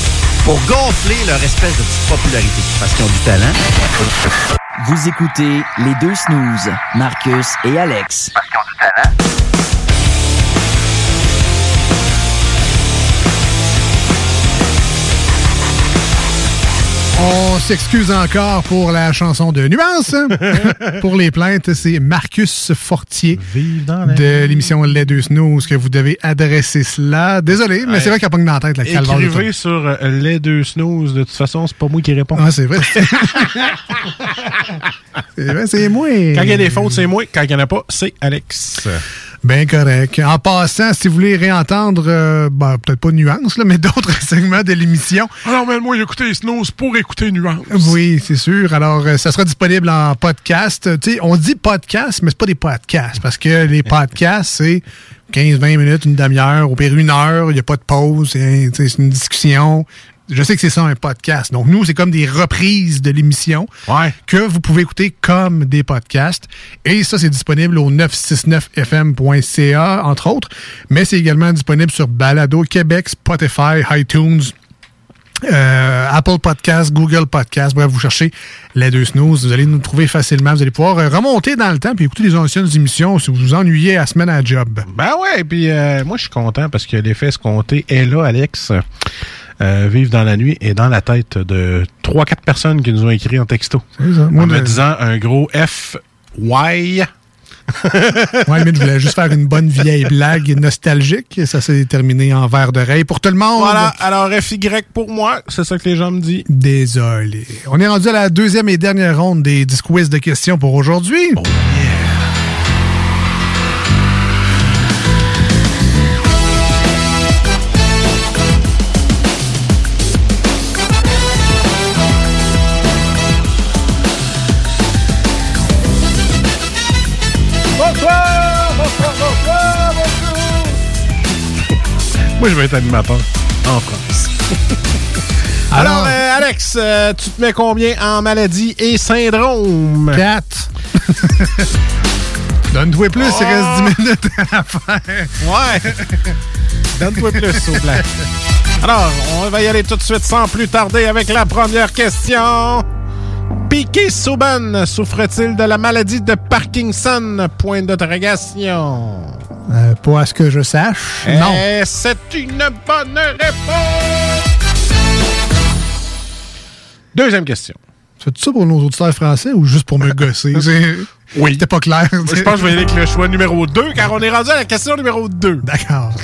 Pour gonfler leur espèce de petite popularité, parce qu'ils ont du talent. Vous écoutez les deux snooze, Marcus et Alex. On s'excuse encore pour la chanson de Nuance. pour les plaintes, c'est Marcus Fortier de l'émission Les Deux Snooze que vous devez adresser cela. Désolé, mais c'est vrai qu'il y a pas que dans la tête la calvaire. Écrivez sur euh, les deux snooze. De toute façon, c'est pas moi qui réponds. Ah, c'est vrai. c'est vrai, c'est moi. Quand il y a des fautes, c'est moi. Quand il n'y en a pas, c'est Alex. Bien correct. En passant, si vous voulez réentendre, euh, ben, peut-être pas Nuance, là, mais d'autres segments de l'émission. Alors, mais moi, j'ai écouté Snooze pour écouter Nuance. Oui, c'est sûr. Alors, euh, ça sera disponible en podcast. Tu sais, on dit podcast, mais c'est pas des podcasts, parce que les podcasts, c'est 15-20 minutes, une demi-heure, au pire une heure, il n'y a pas de pause, c'est une discussion. Je sais que c'est ça un podcast. Donc, nous, c'est comme des reprises de l'émission que vous pouvez écouter comme des podcasts. Et ça, c'est disponible au 969fm.ca, entre autres. Mais c'est également disponible sur Balado Québec, Spotify, iTunes, euh, Apple Podcast, Google Podcast. Bref, vous cherchez les deux snooze. Vous allez nous trouver facilement. Vous allez pouvoir euh, remonter dans le temps puis écouter les anciennes émissions si vous vous ennuyez à la semaine à job. Ben ouais, puis euh, moi je suis content parce que l'effet escompté est là, Alex. Euh, vivre dans la nuit et dans la tête de 3-4 personnes qui nous ont écrit en texto. Ça. Moi, en me disant un gros F, Y. Ouais, mais je voulais juste faire une bonne vieille blague nostalgique. Ça s'est terminé en verre d'oreille pour tout le monde. Voilà, alors FY pour moi, c'est ça que les gens me disent. Désolé. On est rendu à la deuxième et dernière ronde des 10 quiz de questions pour aujourd'hui. Bonsoir, Moi, je vais être animateur en France. Alors, euh, Alex, euh, tu te mets combien en maladie et syndrome? 4. Donne-toi plus, il reste 10 minutes à la fin. Ouais. Donne-toi plus, s'il vous plaît. Alors, on va y aller tout de suite sans plus tarder avec la première question. Piqué Souban souffre-t-il de la maladie de Parkinson? Point d'interrogation. Euh, pas à ce que je sache. Non. Et c'est une bonne réponse. Deuxième question. Fais-tu ça pour nos auditeurs français ou juste pour me gosser? C'est- Oui. C'était pas clair. Moi, je pense que je vais y aller avec le choix numéro 2, car on est rendu à la question numéro 2. D'accord.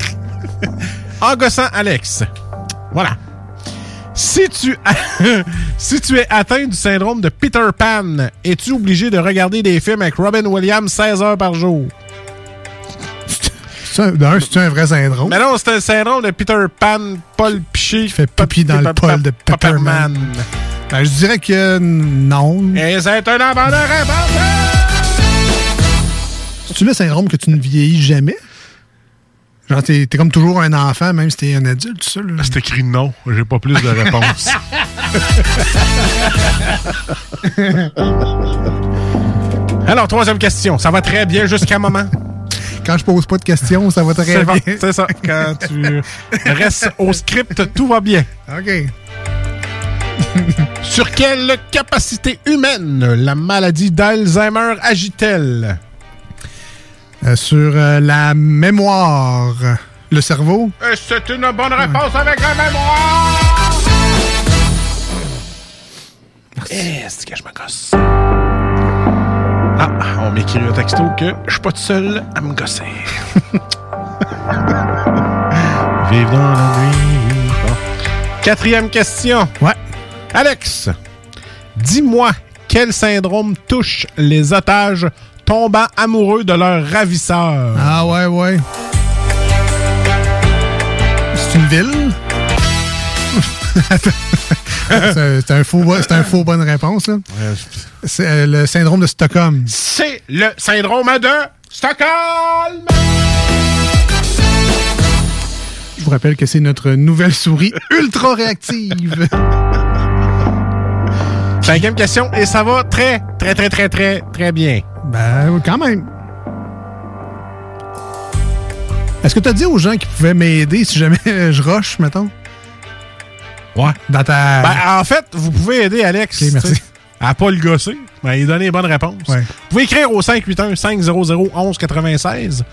En gossant Alex. Voilà. Si tu, si tu es atteint du syndrome de Peter Pan, es-tu obligé de regarder des films avec Robin Williams 16 heures par jour? D'un, c'est un vrai syndrome. Mais non, c'est un syndrome de Peter Pan, Paul Piché. Qui fait pipi dans le poil de Pepperman. Ben, je dirais que non. Et c'est un réponse! C'est-tu le syndrome que tu ne vieillis jamais? Genre, t'es comme toujours un enfant, même si t'es un adulte, ça. là. C'est écrit non. J'ai pas plus de réponses. Alors, troisième question. Ça va très bien jusqu'à un moment? Quand je pose pas de questions, ça va très bien. C'est ça. Quand tu restes au script, tout va bien. OK. Sur quelle capacité humaine la maladie d'Alzheimer agit-elle? Euh, sur euh, la mémoire, le cerveau? Et c'est une bonne réponse avec la mémoire! Est-ce que je me gosse? Ah, on m'écrit un texto que je suis pas tout seul à me gosser. Vive dans la nuit. Bon. Quatrième question. Ouais. Alex, dis-moi quel syndrome touche les otages tombant amoureux de leur ravisseur? Ah ouais, ouais. C'est une ville? c'est un faux, c'est un faux bonne réponse, là. C'est euh, le syndrome de Stockholm. C'est le syndrome de Stockholm! Je vous rappelle que c'est notre nouvelle souris ultra réactive. Cinquième question, et ça va très, très, très, très, très, très bien. Ben, quand même. Est-ce que tu as dit aux gens qui pouvaient m'aider si jamais je rush, mettons? Ouais. Dans ta. Ben, en fait, vous pouvez aider Alex Ok, merci. à pas le gosser, ben, il donner les bonnes réponses. Ouais. Vous pouvez écrire au 581-500-1196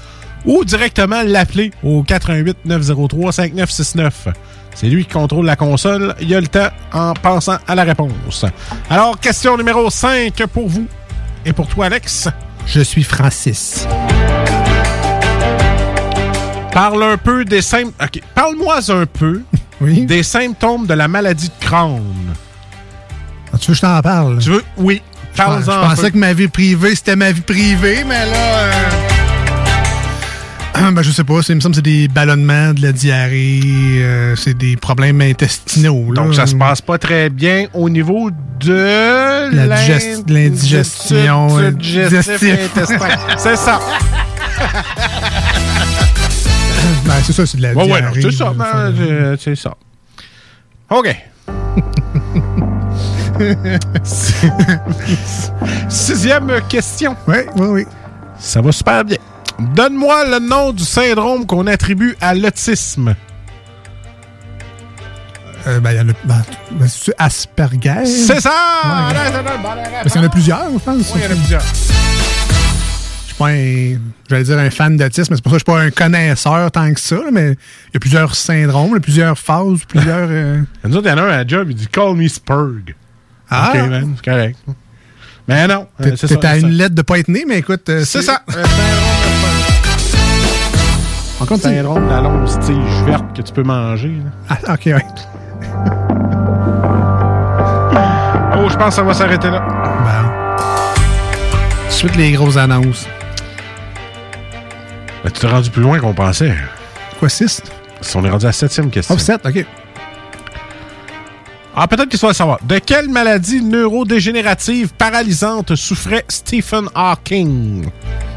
ou directement l'appeler au 418-903-5969. C'est lui qui contrôle la console. Il a le temps en pensant à la réponse. Alors, question numéro 5 pour vous et pour toi, Alex. Je suis Francis. Parle un peu des symptômes. OK. Parle-moi un peu des symptômes de la maladie de Crohn. Ah, tu veux que je t'en parle? Tu veux? Oui. Je Parle-en pensais que ma vie privée, c'était ma vie privée, mais là. euh, Ben, je sais pas. c'est- Il me semble que c'est des ballonnements, de la diarrhée, euh, c'est des problèmes intestinaux. là. Donc, ça se passe pas très bien au niveau de de l'indigestion, euh. C'est ça. Ben, c'est ça, c'est de la Ouais, ouais, diarrhée. c'est ça. ben, euh, c'est ça. OK. Sixième question. Oui, oui, oui. Ça va super bien. Donne-moi le nom du syndrome qu'on attribue à l'autisme. Euh, ben, il y a. Ben, ben, c'est Asperger? C'est ça! Ouais. Ouais. Parce qu'il y en a plusieurs, je pense. Oui, il y en a plusieurs. Je suis pas un. J'allais dire un fan d'autisme, mais c'est pour ça que je suis pas un connaisseur tant que ça, mais il y a plusieurs syndromes, il y a plusieurs phases, plusieurs. euh, Nous autres, il y en a un à la job, il dit Call me Spurg. Ah! OK, man, c'est correct. Mais non, euh, T'es c'est t'es ça. à c'est une ça. lettre de pas être né, mais écoute. euh, C'est ça. On continue. syndrome de la longue tige verte que tu peux manger. là. Ah, ok, ouais. Oh, je pense que ça va s'arrêter là. Ben. Suite les grosses annonces. Ben, tu t'es rendu plus loin qu'on pensait. Quoi, 6? On est rendu à la septième question. Oh, 7, ok. Ah, peut-être qu'il soit le savoir. De quelle maladie neurodégénérative paralysante souffrait Stephen Hawking?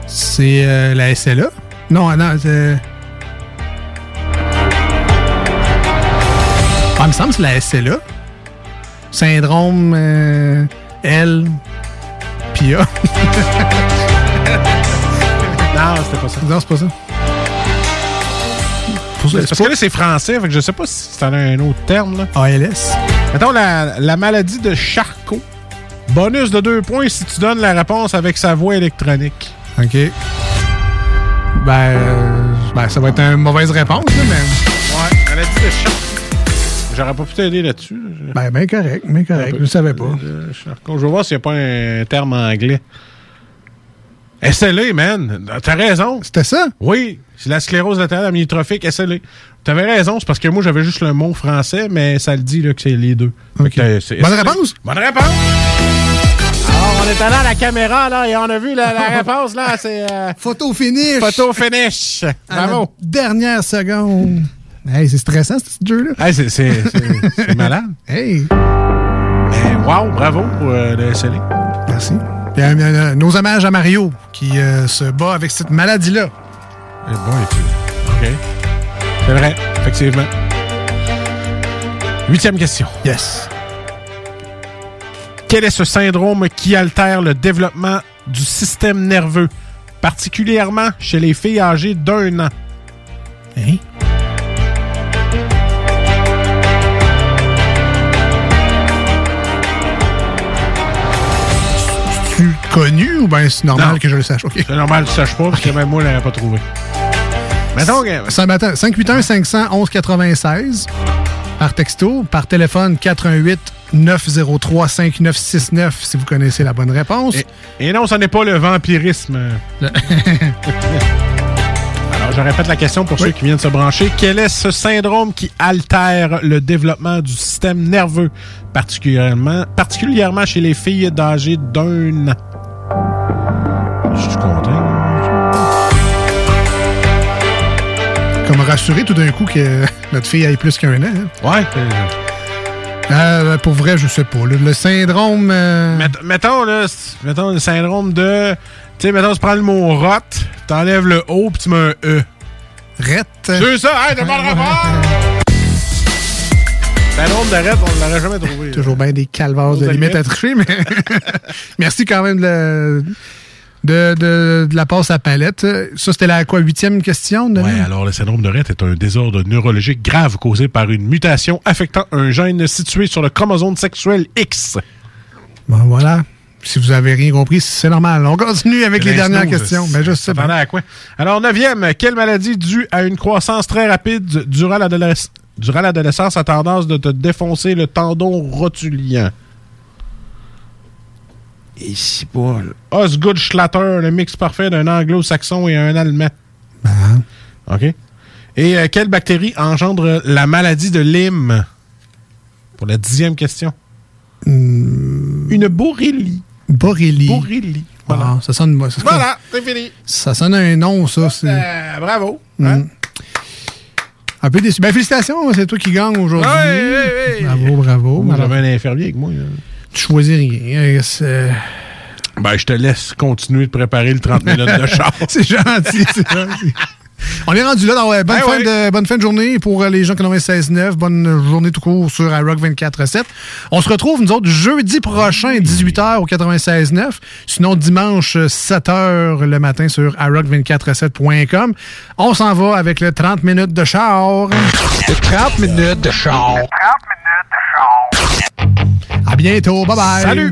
C'est euh, la SLA? Non, non, c'est. Ah, il me semble que c'est la SLA. Syndrome euh, L. Pia. Non, c'était pas ça. non, c'est pas ça. C'est parce que là, c'est français, fait que je sais pas si c'est un autre terme. Là. ALS. Mettons la, la maladie de Charcot. Bonus de deux points si tu donnes la réponse avec sa voix électronique. OK. Ben, euh, ben, ça va être une mauvaise réponse, là, mais. Ouais, maladie de Charcot. J'aurais pas pu t'aider là-dessus. Ben, ben correct, mais correct. Je le savais pas. Charcot. Je vais voir s'il n'y a pas un terme anglais. SLA, man. T'as raison. C'était ça? Oui. C'est la sclérose latérale amyotrophique SLA. T'avais raison, c'est parce que moi, j'avais juste le mot français, mais ça le dit là, que c'est les deux. Que, c'est Bonne SLA. réponse? Bonne réponse! Alors, on est allé à la caméra, là, et on a vu la, la réponse, là, c'est... euh, Photo finish! Photo finish! Bravo! dernière seconde. Hey, c'est stressant, ce jeu-là. Hey, c'est- c'est c'est- c'est malade. Hey! Mais wow, bravo pour euh, le SLA. Merci. Euh, euh, nos hommages à Mario, qui euh, se bat avec cette maladie-là. Eh bon, OK. C'est vrai, effectivement. Huitième question. Yes. Quel est ce syndrome qui altère le développement du système nerveux, particulièrement chez les filles âgées d'un an? Hein? Connu ou bien c'est normal Non. que je le sache? C'est normal que tu saches pas, parce que même moi, je l'aurais pas trouvé. Mettons que... Ça m'attend. 581 500 1196 par texto, par téléphone 418 903 5969 si vous connaissez la bonne réponse. Et non, ce n'est pas le vampirisme. Alors, je répète la question pour ceux qui viennent se brancher. Quel est ce syndrome qui altère le développement du système nerveux, particulièrement, particulièrement chez les filles d'âge d'un an? Je suis content. Comme rassuré tout d'un coup que notre fille aille plus qu'un an. hein. Ouais. Euh, pour vrai, je sais pas. Le, le syndrome. euh, Mett- mettons, là, mettons le syndrome de. Tu sais, mettons, tu prends le mot rot, t'enlèves le O, puis tu mets un E. Rette. C'est ça, hey, demande rapport! Syndrome de rette, on ne l'aurait jamais trouvé. Toujours bien des calvaires de allez- à tricher, mais merci quand même de, de, de- de la passe à palette. Ça, c'était la quoi, huitième question? De Ouais, alors le syndrome de Rett est un désordre neurologique grave causé par une mutation affectant un gène situé sur le chromosome sexuel X. Bon, voilà. Si vous avez rien compris, c'est normal. On continue avec les dernières questions. Ben, je sais à quoi? Alors, neuvième, quelle maladie due à une croissance très rapide durant l'adolesc- durant l'adolescence a tendance de te défoncer le tendon rotulien? Et si Paul. Osgood Schlatter, le mix parfait d'un anglo-saxon et un allemand. OK. Et euh, quelle bactérie engendre la maladie de Lyme? Pour la dixième question. Une borrélie. Borrélie. Borrélie. Ah, ça sonne. Ça, Voilà, c'est fini. ça sonne un nom, ça. Euh, bravo. Mm. Un peu déçu. Ben, félicitations, c'est toi qui gagne aujourd'hui. Bravo, bravo. Moi, Alors, j'avais un infirmier avec moi. là. tu choisis rien. Euh, c'est- Ben, je te laisse continuer de préparer le 30 minutes de char. c'est gentil, c'est gentil. On est rendu là. dans, ouais, bonne, Ben fin ouais. de, bonne fin de journée pour euh, les gens qui ont 96.9. Bonne journée tout court sur iRock 24.7. On se retrouve, nous autres, jeudi prochain, 18h au 96.9. Sinon, dimanche, 7h le matin sur iRock247.com. On s'en va avec le 30 minutes de char. 30 minutes de char. 30 minutes de char. À bientôt. Bye bye. Salut.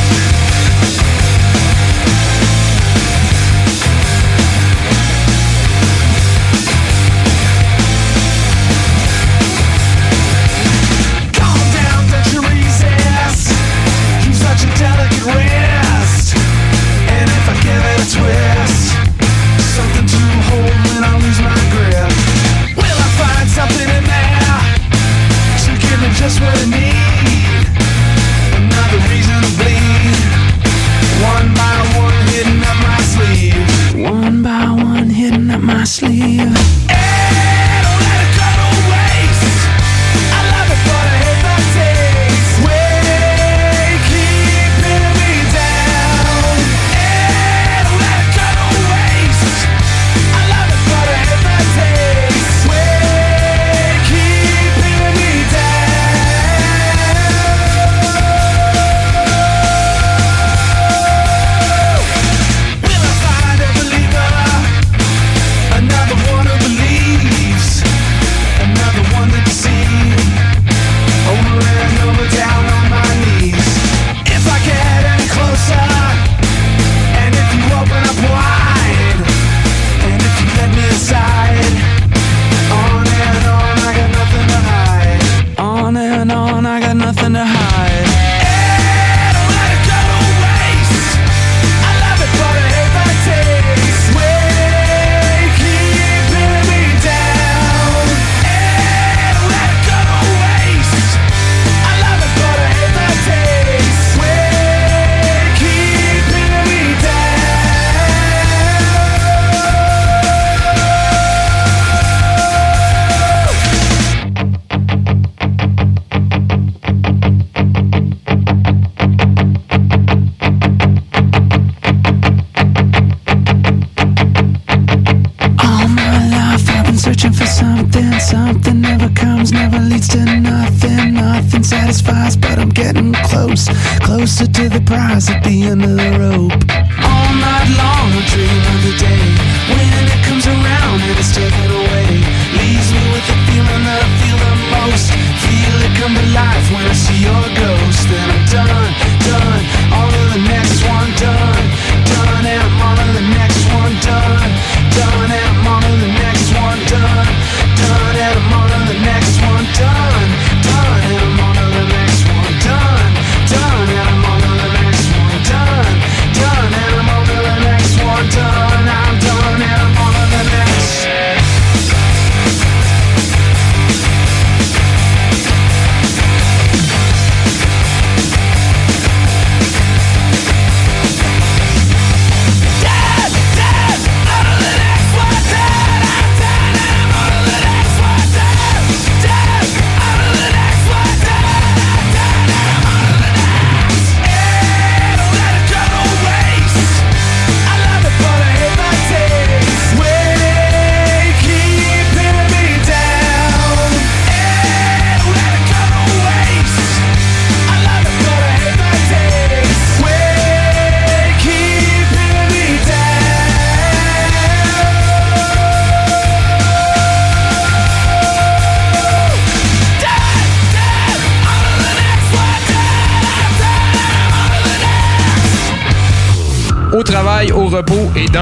see your ghost and I'm done.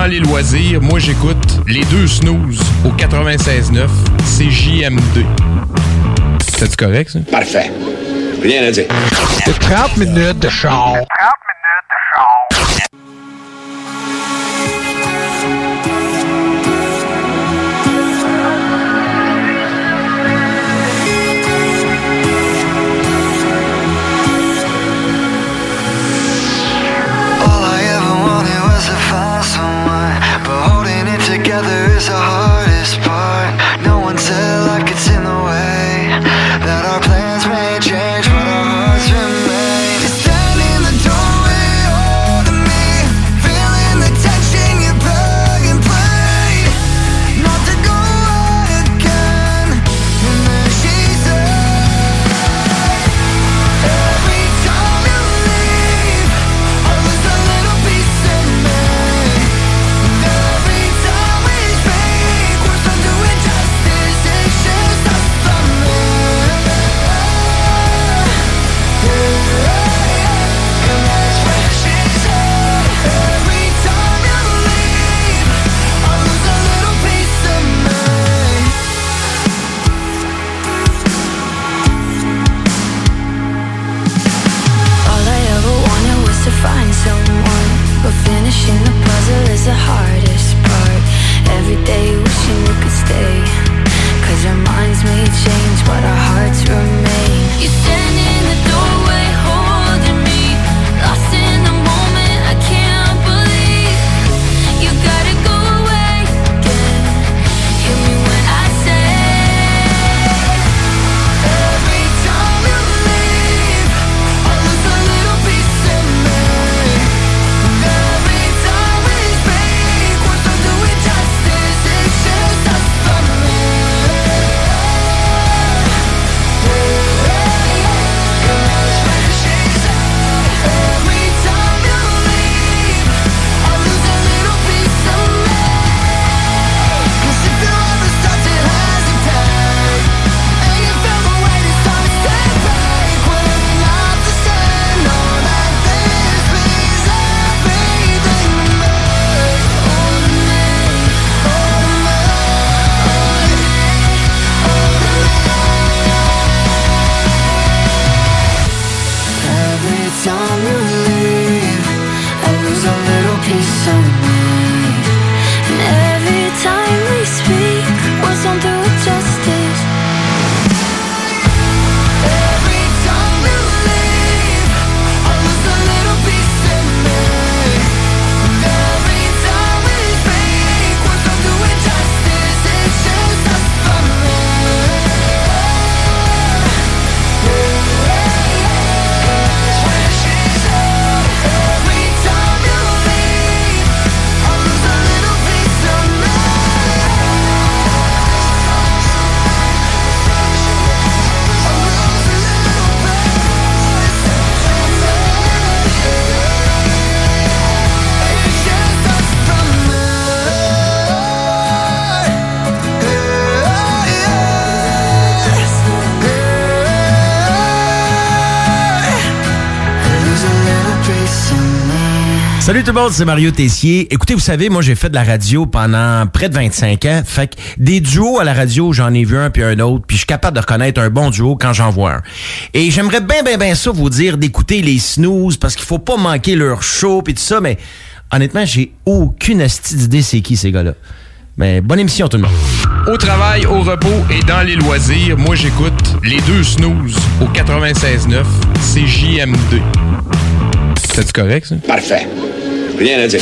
les loisirs, moi j'écoute les deux snooze au 96.9, c'est JMD. C'est correct ça? Parfait. Rien à dire. 30 minutes de char. Salut tout le monde, c'est Mario Tessier. Écoutez, vous savez, moi j'ai fait de la radio pendant près de 25 ans. Fait que des duos à la radio, j'en ai vu un puis un autre, puis je suis capable de reconnaître un bon duo quand j'en vois un. Et j'aimerais bien, bien, bien ça vous dire d'écouter les snooze parce qu'il faut pas manquer leur show puis tout ça, mais honnêtement, j'ai aucune astuce d'idée c'est qui ces gars-là. Mais bonne émission tout le monde. Au travail, au repos et dans les loisirs, moi j'écoute les deux snooze au 96.9 CJMD. C'est correct ça? Parfait. Rien à dire.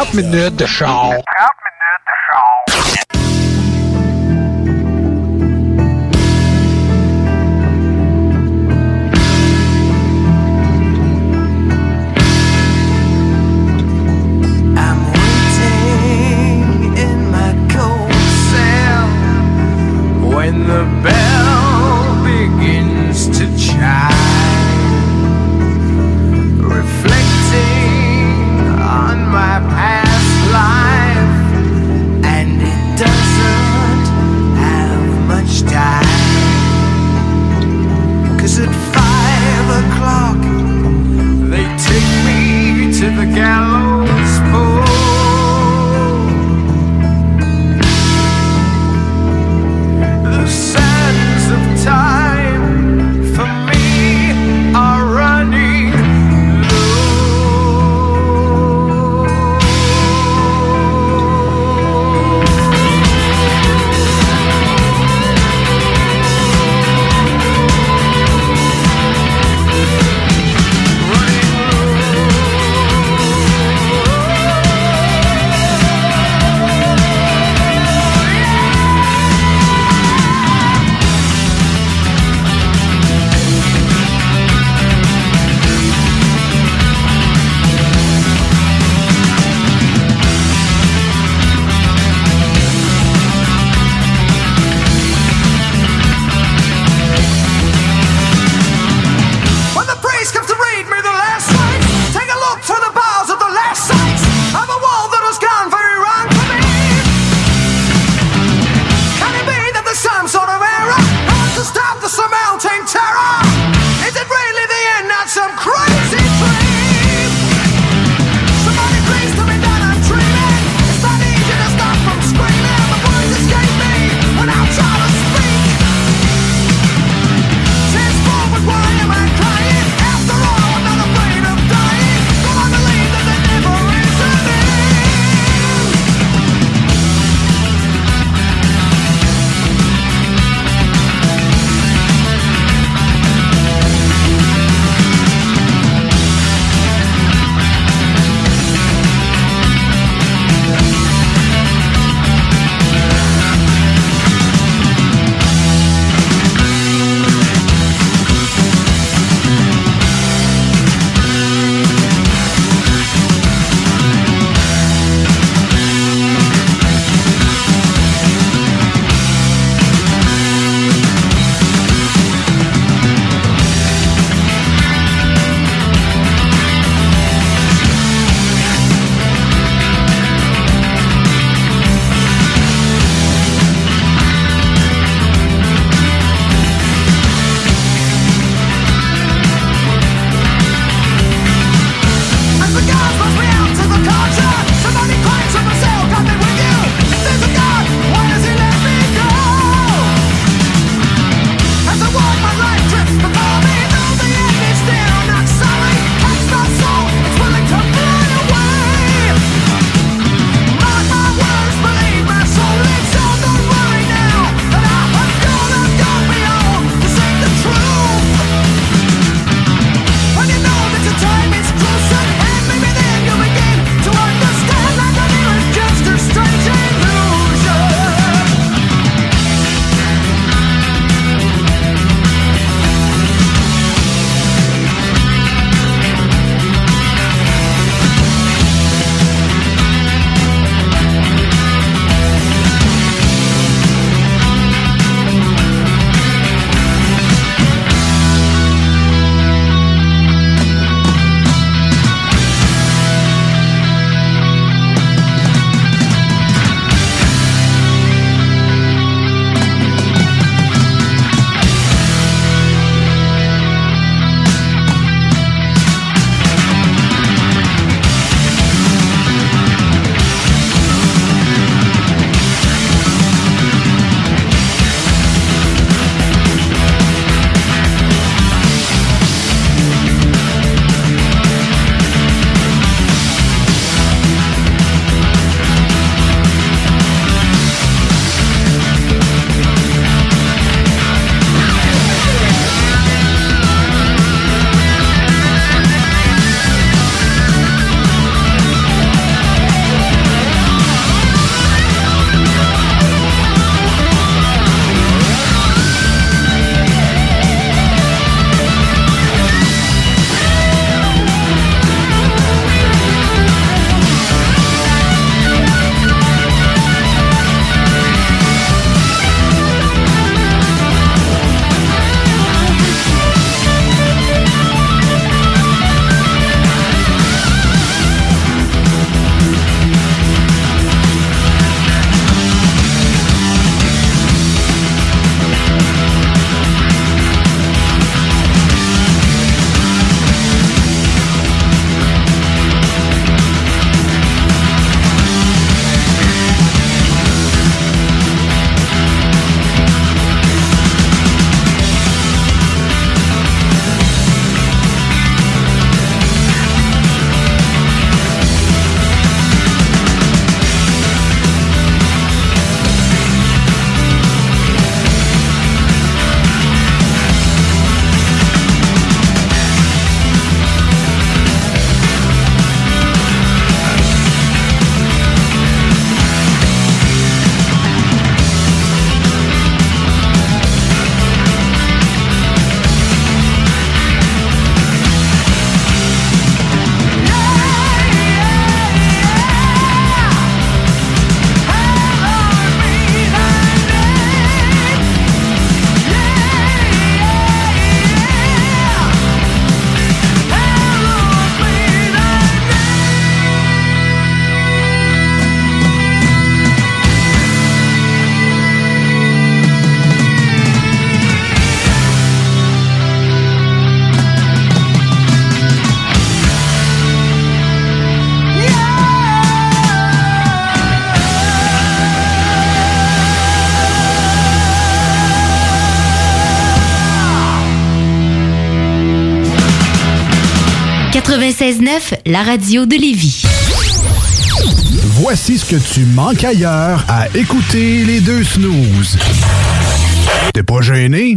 30 minutes de char. I'm 96.9, la radio de Lévis. Voici ce que tu manques ailleurs à écouter les deux snooze. T'es pas gêné?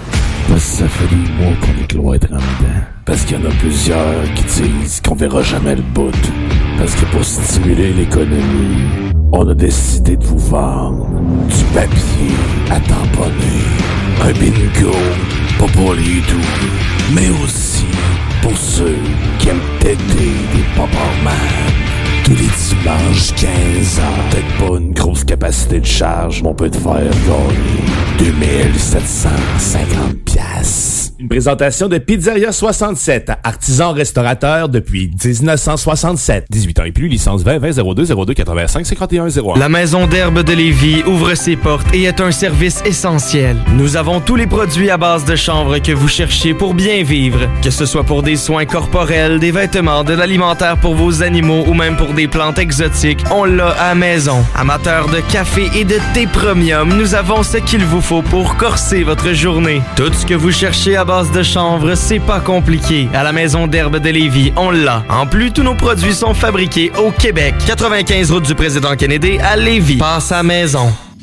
Ça fait des mois qu'on est cloître en dedans. Parce qu'il y en a plusieurs qui disent qu'on verra jamais le bout. Parce que pour stimuler l'économie, on a décidé de vous vendre du papier à tamponner. Un bingo, pas pour les doux, mais aussi pour ceux qui aiment têter des pop tous les dimanches 15 ans. Peut-être pas une grosse capacité de charge, mais on peut te faire gagner 2750 pièces. Une présentation de Pizzeria 67, artisan restaurateur depuis 1967. 18 ans et plus, licence 20 20 02 02 85 51 01. La Maison d'herbe de Lévis ouvre ses portes et est un service essentiel. Nous avons tous les produits à base de chanvre que vous cherchez pour bien vivre. Que ce soit pour des soins corporels, des vêtements, de l'alimentaire pour vos animaux ou même pour des plantes exotiques, on l'a à maison. Amateurs de café et de thé premium, nous avons ce qu'il vous faut pour corser votre journée. Tout ce que vous cherchez à base de chanvre, c'est pas compliqué. À la Maison d'herbe de Lévis, on l'a. En plus, tous nos produits sont fabriqués au Québec. 95 route du président Kennedy à Lévis. Passe à maison.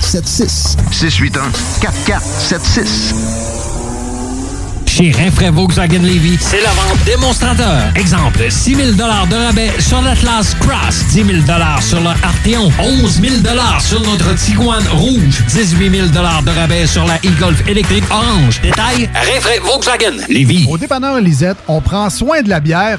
4476. 681 4476. Chez Rinfraie Volkswagen Levy, c'est la vente démonstrateur. Exemple, 6 000 de rabais sur l'Atlas Cross, 10 000 sur le Arteon, 11 000 sur notre Tiguan Rouge, 18 000 de rabais sur la e-Golf électrique orange. Détail, Rinfraie Volkswagen Levy. Au dépanneur Lisette, on prend soin de la bière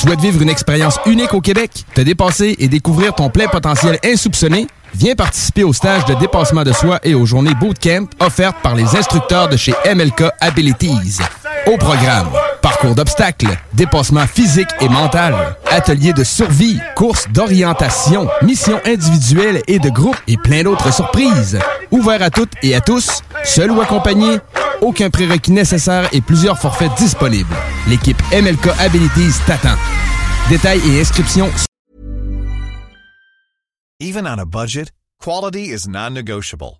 Souhaites vivre une expérience unique au Québec, te dépasser et découvrir ton plein potentiel insoupçonné? Viens participer au stage de dépassement de soi et aux journées bootcamp offertes par les instructeurs de chez MLK Abilities. Au programme, parcours d'obstacles, dépassement physique et mental, ateliers de survie, courses d'orientation, missions individuelles et de groupe et plein d'autres surprises. Ouvert à toutes et à tous, seul ou accompagné, aucun prérequis nécessaire et plusieurs forfaits disponibles. L'équipe MLK Abilities t'attend. Détails et inscriptions Even budget, quality is non-negotiable.